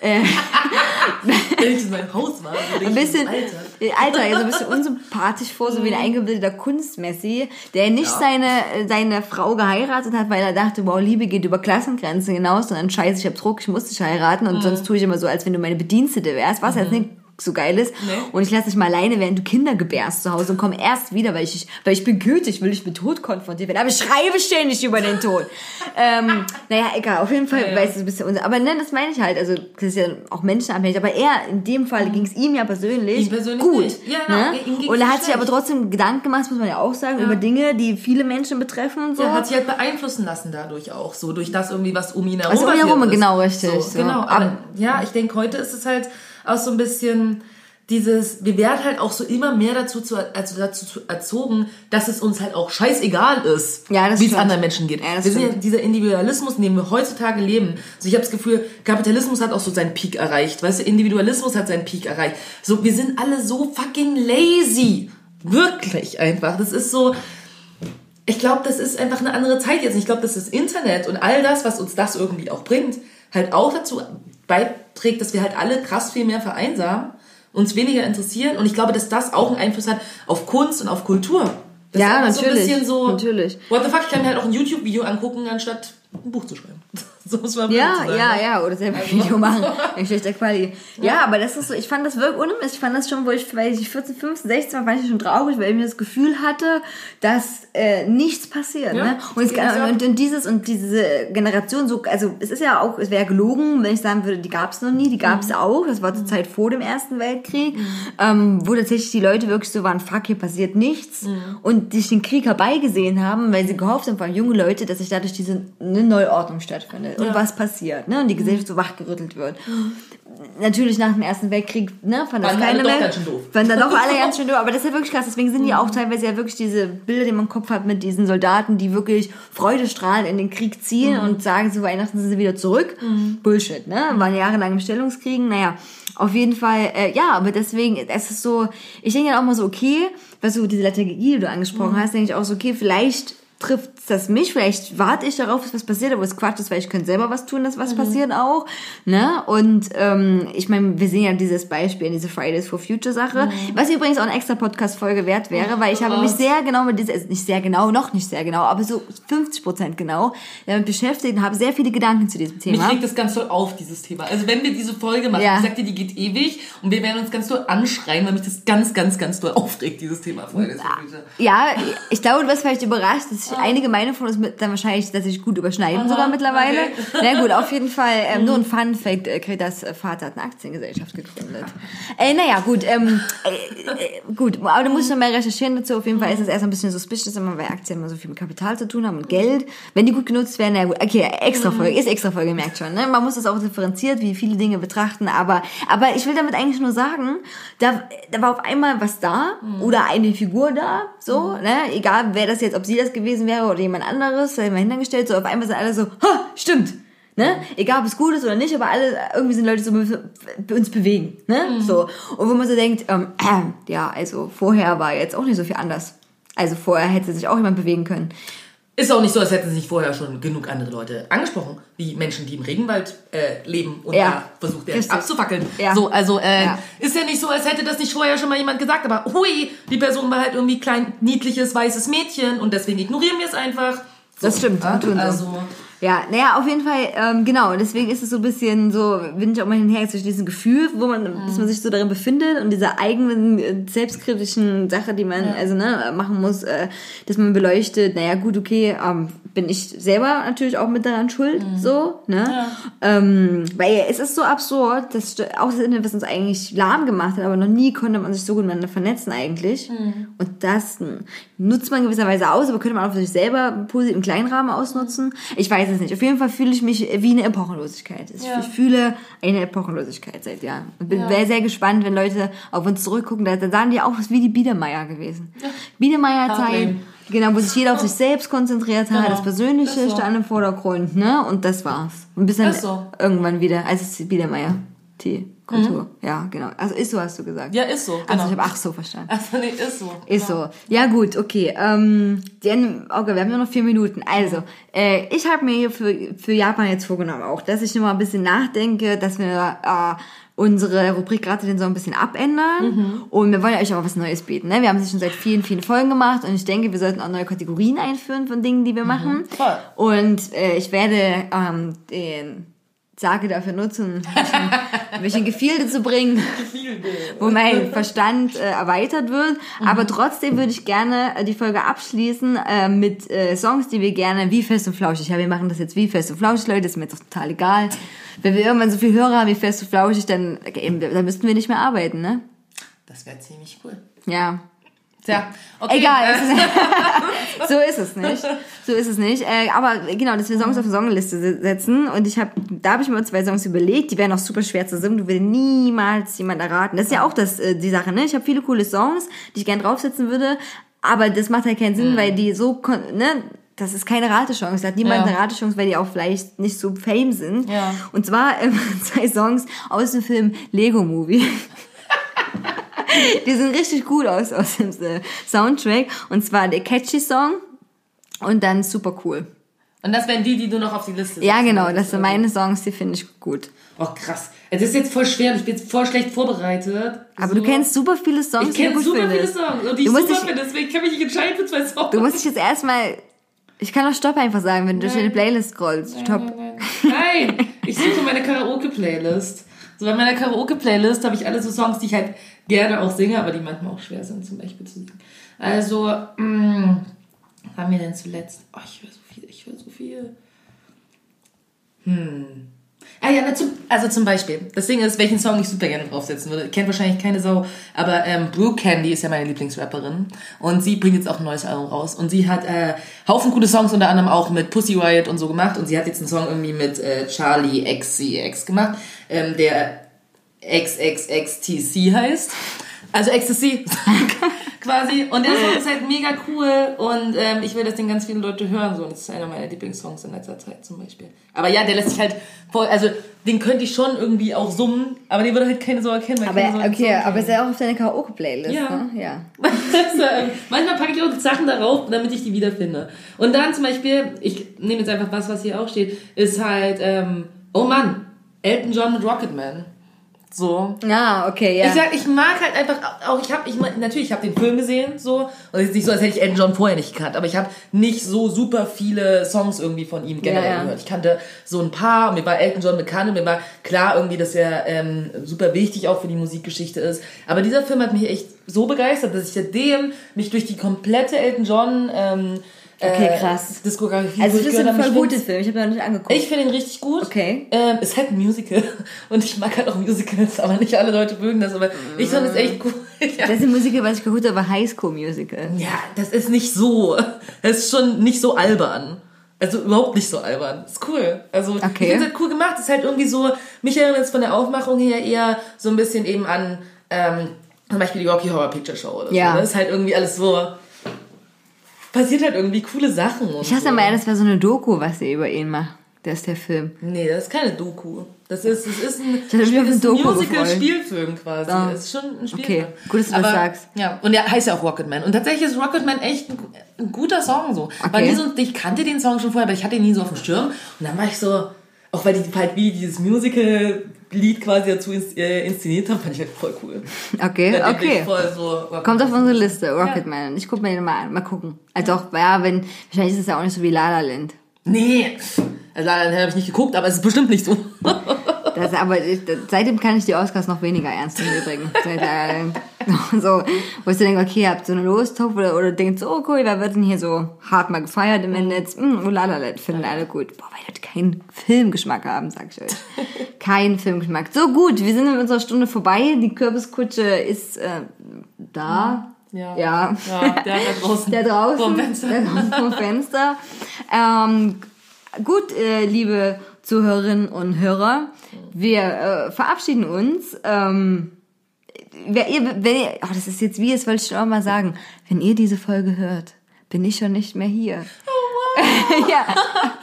äh, <laughs>
Wenn ich in meinem Haus war, <laughs>
ein bisschen, Alter. Alter, so ein bisschen unsympathisch vor, so wie ein mhm. eingebildeter Kunstmessi, der nicht ja. seine, seine Frau geheiratet hat, weil er dachte, wow, Liebe geht über Klassengrenzen hinaus, sondern scheiße, ich hab Druck, ich muss dich heiraten und mhm. sonst tue ich immer so, als wenn du meine Bedienstete wärst, was mhm. jetzt nicht so geil ist. Nee. Und ich lasse dich mal alleine, während du Kinder gebärst zu Hause und komme erst wieder, weil ich, weil ich bin gütig, will ich mit Tod konfrontiert werden. Aber ich schreibe ständig über den Tod. <laughs> ähm, naja, egal, auf jeden Fall ja, ja. weiß es ein bisschen unser. Aber ne, das meine ich halt. Also, das ist ja auch menschenabhängig. Aber er, in dem Fall, mhm. ging es ihm ja persönlich, persönlich gut. Ja, genau. Ne? Und er hat sich aber trotzdem Gedanken gemacht, muss man ja auch sagen, ja. über Dinge, die viele Menschen betreffen und so.
Er hat sich halt beeinflussen lassen dadurch auch. So, durch das irgendwie, was um ihn
herum also, um ihn herum, genau, richtig. So,
so. Genau. Aber, ja, ich denke, heute ist es halt auch so ein bisschen dieses, wir werden halt auch so immer mehr dazu, zu, also dazu erzogen, dass es uns halt auch scheißegal ist, ja, wie es anderen Menschen geht. Ja, wir sind ja dieser Individualismus, in dem wir heutzutage leben. Also ich habe das Gefühl, Kapitalismus hat auch so seinen Peak erreicht. Weißt du, Individualismus hat seinen Peak erreicht. So, wir sind alle so fucking lazy. Wirklich einfach. Das ist so, ich glaube, das ist einfach eine andere Zeit jetzt. Ich glaube, dass das Internet und all das, was uns das irgendwie auch bringt, halt auch dazu beiträgt, dass wir halt alle krass viel mehr vereinsamen uns weniger interessieren. Und ich glaube, dass das auch einen Einfluss hat auf Kunst und auf Kultur. Das
ja, natürlich. So ein bisschen so, natürlich.
What the fuck, ich kann mir halt auch ein YouTube-Video angucken, anstatt ein Buch zu schreiben. <laughs>
so muss man ja, sagen, ja, ne? ja, oder selber ein Video <laughs> machen. Ein schlechter Quali. Ja. ja, aber das ist so, ich fand das wirklich unheimlich. Ich fand das schon, wo ich, weil ich 14, 15, 16 war, fand ich schon traurig, weil ich mir das Gefühl hatte, dass äh, nichts passiert. Ja, ne? und, es, und, und, dieses und diese Generation, so, also es ist ja auch, es wäre gelogen, wenn ich sagen würde, die gab es noch nie, die gab es mhm. auch. Das war zur Zeit vor dem Ersten Weltkrieg, mhm. ähm, wo tatsächlich die Leute wirklich so waren, fuck, hier passiert nichts. Mhm. Und sich den Krieg herbeigesehen haben, weil sie gehofft haben, vor allem junge Leute, dass sich dadurch diese eine Neuordnung stattfindet. Und was passiert, ne? Und die Gesellschaft so wachgerüttelt wird. Natürlich nach dem Ersten Weltkrieg, ne, fand das keine mehr. Ganz schön doof. Fanden dann doch alle ganz <laughs> schön doof. Aber das ist ja wirklich krass. Deswegen sind die auch teilweise ja wirklich diese Bilder, die man im Kopf hat mit diesen Soldaten, die wirklich freudestrahlend in den Krieg ziehen mhm. und sagen, zu Weihnachten sind sie wieder zurück. Mhm. Bullshit, ne? Waren jahrelang im Stellungskriegen. Naja, auf jeden Fall, äh, ja, aber deswegen, es ist so, ich denke dann auch mal so, okay, was du, diese Lethargie, die du angesprochen mhm. hast, denke ich auch so, okay, vielleicht trifft das mich, vielleicht warte ich darauf, dass was passiert, aber es Quatsch ist, weil ich könnte selber was tun, dass was mhm. passiert auch. Ne? Und ähm, ich meine, wir sehen ja dieses Beispiel, diese Fridays for Future Sache, mhm. was übrigens auch eine extra Podcast-Folge wert wäre, weil ich habe mich sehr genau mit dieser, nicht sehr genau, noch nicht sehr genau, aber so 50 Prozent genau damit beschäftigt und habe sehr viele Gedanken zu diesem Thema.
Mich regt das ganz toll auf, dieses Thema. Also wenn wir diese Folge machen, ja. ich sagte, die geht ewig und wir werden uns ganz toll anschreien, weil mich das ganz, ganz, ganz toll aufregt, dieses Thema Fridays for
Future. Ja, ich glaube, du wirst vielleicht überrascht, dass ich einige meine von uns dann wahrscheinlich dass sich gut überschneiden Aha, sogar mittlerweile. Okay. <laughs> Na gut, auf jeden Fall ähm, nur ein Fun Fact, äh, Kretas Vater hat eine Aktiengesellschaft gegründet. Äh, naja, gut, ähm, äh, äh, gut, aber du musst noch mehr recherchieren dazu. Auf jeden Fall ist es erst ein bisschen suspicious, immer weil Aktien immer so viel mit Kapital zu tun haben und Geld. Wenn die gut genutzt werden, na gut, okay, extra Folge, ist extra Folge, merkt schon. Ne? Man muss das auch differenziert, wie viele Dinge betrachten, aber, aber ich will damit eigentlich nur sagen, da, da war auf einmal was da mhm. oder eine Figur da, so, mhm. ne? egal wer das jetzt, ob sie das gewesen wäre oder jemand anderes, da immer hingestellt, so auf einmal sind alle so, ha, stimmt, ne? Egal ob es gut ist oder nicht, aber alle, irgendwie sind Leute so uns bewegen, ne? Mhm. So. Und wo man so denkt, ähm, äh, <clears throat> ja, also vorher war jetzt auch nicht so viel anders. Also vorher hätte sich auch jemand bewegen können.
Ist auch nicht so, als hätten sich vorher schon genug andere Leute angesprochen, wie Menschen, die im Regenwald äh, leben und
Ja.
da versucht
Richtig.
abzufackeln.
Ja.
So, also äh,
Ja.
ist ja nicht so, als hätte das nicht vorher schon mal jemand gesagt, aber hui, die Person war halt irgendwie klein, niedliches, weißes Mädchen und deswegen ignorieren wir es einfach. So,
Das stimmt, so.
also,
Ja, naja, auf jeden Fall, ähm, genau. Deswegen ist es so ein bisschen so, bin ich auch mal hinher zwischen diesem Gefühl, wo man, dass man sich so darin befindet und dieser eigenen äh, selbstkritischen Sache, die man also ne machen muss, äh, dass man beleuchtet. Naja, gut, okay, ähm, bin ich selber natürlich auch mit daran schuld, so, ne? Ähm, weil es ist so absurd, dass auch das Internet, was uns eigentlich lahm gemacht hat, aber noch nie konnte man sich so gut miteinander vernetzen eigentlich. Und das hm, nutzt man gewisserweise aus, aber könnte man auch für sich selber positiv im kleinen Rahmen ausnutzen. Ich weiß es nicht. Auf jeden Fall fühle ich mich wie eine Epochenlosigkeit. Ich,
Ja.
fühle eine Epochenlosigkeit seit Jahren. Und bin
Ja.
sehr, sehr gespannt, wenn Leute auf uns zurückgucken. Da, sagen die auch, was wie die Biedermeier gewesen. Biedermeier-Zeit. Genau, wo sich jeder auf sich selbst konzentriert hat,
Genau.
das Persönliche
Ist so.
stand im Vordergrund, ne? Und das war's. Und bis dann
so.
irgendwann wieder, also es ist Biedermeier. Die Kultur. Ja, genau. Also ist so, hast du gesagt.
Mhm. ja, ist so. Genau.
Also ich habe ach so verstanden.
also, nee, ist so.
Ist so. Ja gut, okay. Ähm, denn, okay, wir haben nur noch vier Minuten. Also, äh, ich habe mir hier für, für Japan jetzt vorgenommen auch, dass ich noch mal ein bisschen nachdenke, dass wir äh, unsere Rubrik gerade den so ein bisschen abändern. Und wir wollen euch auch was Neues bieten. Ne? Wir haben es schon seit vielen, vielen Folgen gemacht und ich denke, wir sollten auch neue Kategorien einführen von Dingen, die wir machen.
Voll.
Und äh, ich werde ähm, den Sage dafür nutzen, ein bisschen, ein bisschen Gefilde zu bringen wo mein Verstand äh, erweitert wird. Aber trotzdem würde ich gerne äh, die Folge abschließen äh, mit äh, Songs, die wir gerne wie fest und flauschig. Ja, wir machen das jetzt wie fest und flauschig, Leute, ist mir jetzt auch total egal. Wenn wir irgendwann so viel Hörer haben wie fest und flauschig, dann, okay, dann müssten wir nicht mehr arbeiten, ne?
Das wäre ziemlich cool.
Ja.
Tja, okay.
Egal, <laughs> ist, <laughs> so ist es nicht. So ist es nicht. Äh, aber genau, dass wir Songs auf eine Songliste se- setzen. Und ich habe, da habe ich mir zwei Songs überlegt, die wären auch super schwer zu singen. Du würdest niemals jemand erraten. Das ist ja auch das, äh, die Sache, ne? Ich habe viele coole Songs, die ich gern draufsetzen würde. Aber das macht halt keinen Sinn, weil die so, ne? Das ist keine Ratechance. Da hat niemand
Ja.
eine Ratechance, weil die auch vielleicht nicht so fame sind.
Ja.
Und zwar <laughs> ähm, zwei Songs aus dem Film Lego Movie. <laughs> Die sind richtig gut aus, aus dem äh, Soundtrack. Und zwar der Catchy Song und dann super cool.
Und das wären die, die du noch auf die Liste
Ja,
setzt.
genau, das sind meine Songs, die finde ich gut.
Oh, krass. Es ist jetzt voll schwer ich bin jetzt voll schlecht vorbereitet.
Aber
So.
du kennst super viele Songs,
Ich
die du
kenne super viele
findest.
Songs und die
Du
ich
musst
super
dich-
finde, deswegen kann ich mich nicht entscheiden für zwei Songs.
Du musst dich jetzt erstmal. Ich kann auch Stopp einfach sagen, wenn du durch deine Playlist scrollst. Stopp.
Nein, ich suche meine Karaoke-Playlist. So bei meiner Karaoke-Playlist habe ich alle so Songs, die ich halt gerne auch singe, aber die manchmal auch schwer sind zum Beispiel zu singen. Also, mh, was haben wir denn zuletzt? Oh, ich höre so viel, ich höre so viel. Hm. Ah ja, na, zum, also zum Beispiel, das Ding ist, welchen Song ich super gerne draufsetzen würde. Kennt wahrscheinlich keine Sau, aber ähm, Brooke Candy ist ja meine Lieblingsrapperin und sie bringt jetzt auch ein neues Album raus und sie hat äh, Haufen coole Songs unter anderem auch mit Pussy Riot und so gemacht und sie hat jetzt einen Song irgendwie mit äh, Charlie XCX gemacht, ähm, der XXXTC heißt. Also Ecstasy <laughs> quasi. Und der Song ist halt mega cool und ähm, ich will, dass den ganz viele Leute hören. So. Und das ist einer meiner Lieblingssongs in letzter Zeit zum Beispiel. Aber ja, der lässt sich halt voll, also den könnte ich schon irgendwie auch summen, aber den würde halt keine so erkennen.
Aber
den
okay, aber ist ja auch auf deine Karaoke-Playlist,
Ja.
ne? Ja. <laughs>
Ähm, Manchmal packe ich auch Sachen darauf, damit ich die wiederfinde. Und dann zum Beispiel, ich nehme jetzt einfach was, was hier auch steht, ist halt, ähm, oh Mann, Elton John mit Rocketman. So.
Ah, okay, ja.
Ich sag, ich mag halt einfach auch, ich habe, ich natürlich, ich habe den Film gesehen, so und es ist nicht so, als hätte ich Elton John vorher nicht gekannt, aber ich habe nicht so super viele Songs irgendwie von ihm generell
Ja, ja.
gehört. Ich kannte so ein paar und mir war Elton John bekannt und mir war klar irgendwie, dass er ähm, super wichtig auch für die Musikgeschichte ist. Aber dieser Film hat mich echt so begeistert, dass ich seitdem mich durch die komplette Elton John ähm,
Okay,
äh,
krass.
Diskografie
also das ist ein voll
find's-
Film. Ich habe noch nicht angeguckt.
ich finde ihn richtig gut.
Okay.
Ähm, ist halt ein Musical. <laughs> Und ich mag halt auch Musicals, aber nicht alle Leute mögen das. Aber ich fand es echt cool. <laughs> Ja.
das ist ein Musical, was ich geguckt habe, High School Musical.
ja, das ist nicht so. Das ist schon nicht so albern. Also überhaupt nicht so albern. Ist cool. Also
Okay.
ich finde es halt cool gemacht. Ist halt irgendwie so, mich erinnert es von der Aufmachung her eher so ein bisschen eben an ähm, zum Beispiel die Rocky Horror Picture Show oder
Ja.
so. Das ist halt irgendwie alles so. Passiert halt irgendwie coole Sachen.
Ich hasse
so.
mal, das war so eine Doku, was sie über ihn macht. Der ist der Film.
Nee, das ist keine Doku. Das ist, das ist ein, <laughs> das ist ein Musical-Spielfilm quasi.
Ah.
Das ist schon ein Spielfilm.
Okay, gut, dass du das
Aber,
sagst.
Ja, und der heißt ja auch Rocketman. Und tatsächlich ist Rocketman echt ein, ein guter Song so.
Okay.
nie so. Ich kannte den Song schon vorher, aber ich hatte ihn nie so auf dem Schirm. Und dann war ich so, auch weil die halt wie dieses Musical-Lied quasi dazu ins, äh, inszeniert haben, fand ich halt voll cool.
Okay, okay.
Voll so.
Kommt auf unsere Liste, Rocketman. Ich guck mir den mal an, mal gucken. Also auch, ja, wenn, wahrscheinlich ist es ja auch nicht so wie La La Land.
Nee, also leider habe ich nicht geguckt, aber es ist bestimmt nicht so.
Das, aber ich, seitdem kann ich die Oscars noch weniger ernst nehmen übrigens. Seit, äh, <laughs> so, wo ich so denke, okay, habt so eine Lostopf oder, oder denkt so, oh cool, wer wird denn hier so hart mal gefeiert im Netz? Mm, oh, Lalaland, finden alle gut. Boah, weil Leute keinen Filmgeschmack haben, sag ich euch. <laughs> Kein Filmgeschmack. So gut, wir sind mit unserer Stunde vorbei. Die Kürbiskutsche ist äh, da.
Ja.
Ja.
Ja, der da <laughs> draußen.
Der draußen.
Vorm Fenster.
Der draußen vom Fenster. Ähm, gut, äh, liebe Zuhörerinnen und Hörer, wir äh, verabschieden uns. Ähm, wer ihr, wenn ihr, oh, das ist jetzt wie, das wollte ich schon auch mal sagen. Wenn ihr diese Folge hört, bin ich schon nicht mehr hier. <laughs> ja,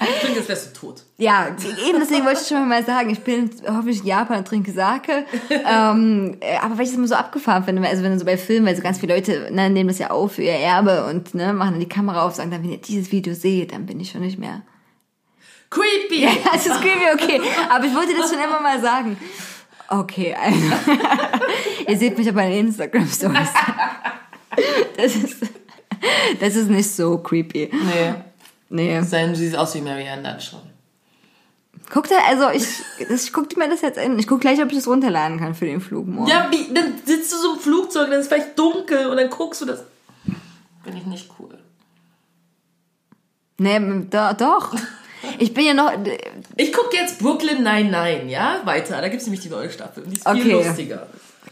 Ich finde, jetzt wärst du tot.
ja, eben deswegen wollte ich schon mal sagen, ich bin hoffentlich in Japan und trinke Sake. <laughs> ähm, äh, aber weil ich das immer so abgefahren finde, also wenn du so bei Filmen, weil so ganz viele Leute ne, nehmen das ja auf für ihr Erbe und ne, machen dann die Kamera auf, sagen dann, wenn ihr dieses Video seht, dann bin ich schon nicht mehr.
Creepy! <laughs>
Ja, das ist creepy, okay. Aber ich wollte das schon immer mal sagen. Okay, also. <laughs> ihr seht mich aber in Instagram Stories. <laughs> Das ist, das ist nicht so creepy.
Nee.
Nee.
Sein, du siehst aus wie Marianne dann schon.
Guck da, also ich, das, ich guck mir das jetzt an. Ich guck gleich, ob ich das runterladen kann für den Flug morgen.
Ja, wie, dann sitzt du so im Flugzeug, dann ist es vielleicht dunkel und dann guckst du das. Bin ich nicht cool.
Nee, do, doch. <laughs> Ich bin ja noch.
Ich gucke jetzt Brooklyn 99, ja? Weiter. Da gibt es nämlich die neue Staffel. Und die ist viel
Okay.
lustiger.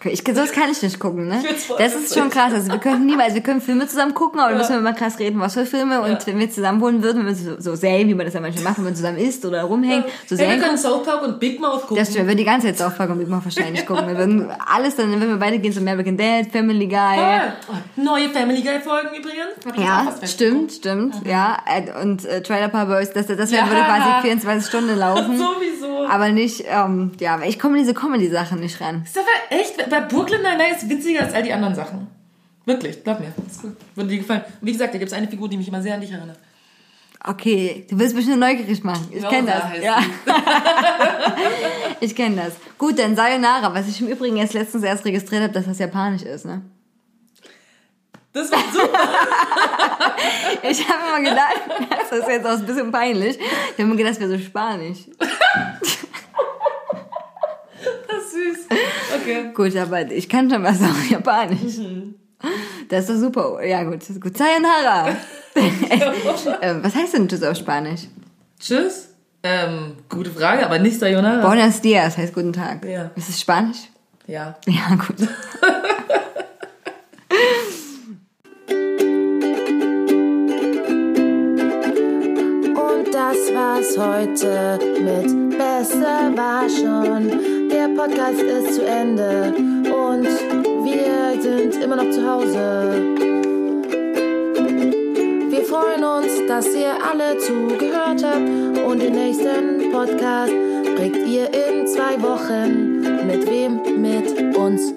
Okay, ich, sowas kann ich nicht gucken, ne? Das ist schon krass. Also wir können niemals, wir können Filme zusammen gucken, aber wir müssen immer krass reden, was für Filme. Und
Ja.
wenn wir zusammen wohnen würden, wenn wir so, so Serien, wie man das ja manchmal macht, wenn man zusammen isst oder rumhängt, so
Hey, wir können. South Park und Big Mouth gucken.
Das stimmt, wir würden die ganze Zeit South Park und Big Mouth wahrscheinlich <laughs> gucken. Wir würden alles dann, wenn wir beide gehen, so American Dad, Family Guy.
Ah, neue Family Guy Folgen übrigens.
Ja, stimmt, stimmt, ja. Äh, Und äh, Trailer Park Boys, das, das
Ja.
würde quasi 24 Stunden <laughs> laufen.
Sowieso.
Aber nicht, ähm, ja, ich komme in diese Comedy-Sachen nicht ran.
Ist aber echt, bei Brooklyn Nine-Nine ist witziger als all die anderen Sachen. Wirklich, glaub mir. Ist gut. Würde dir gefallen. Und wie gesagt, da gibt es eine Figur, die mich immer sehr an dich erinnert.
Okay, du willst mich nur neugierig machen. Ich kenne das. Ja. <laughs> ich kenne das. Gut, dann Sayonara, was ich im Übrigen erst letztens erst registriert habe, dass das japanisch ist, ne?
Das war super. <laughs>
Ich habe immer gedacht, <laughs> das ist jetzt auch ein bisschen peinlich. Ich habe immer gedacht, das wäre so spanisch.
Süß. Okay.
Gut, aber ich kann schon was auf japanisch.
Mhm.
Das ist doch super. Ja, gut, gut. Sayonara. <laughs> <laughs> äh, was heißt denn Tschüss auf Spanisch?
Tschüss. Ähm, gute Frage, aber nicht Sayonara.
Buenos dias heißt guten Tag.
Ja.
Ist es Spanisch?
Ja.
Ja, gut.
Und das war's heute mit Besser war schon. Der Podcast ist zu Ende und wir sind immer noch zu Hause. Wir freuen uns, dass ihr alle zugehört habt und den nächsten Podcast kriegt ihr in zwei Wochen. Mit wem? Mit uns.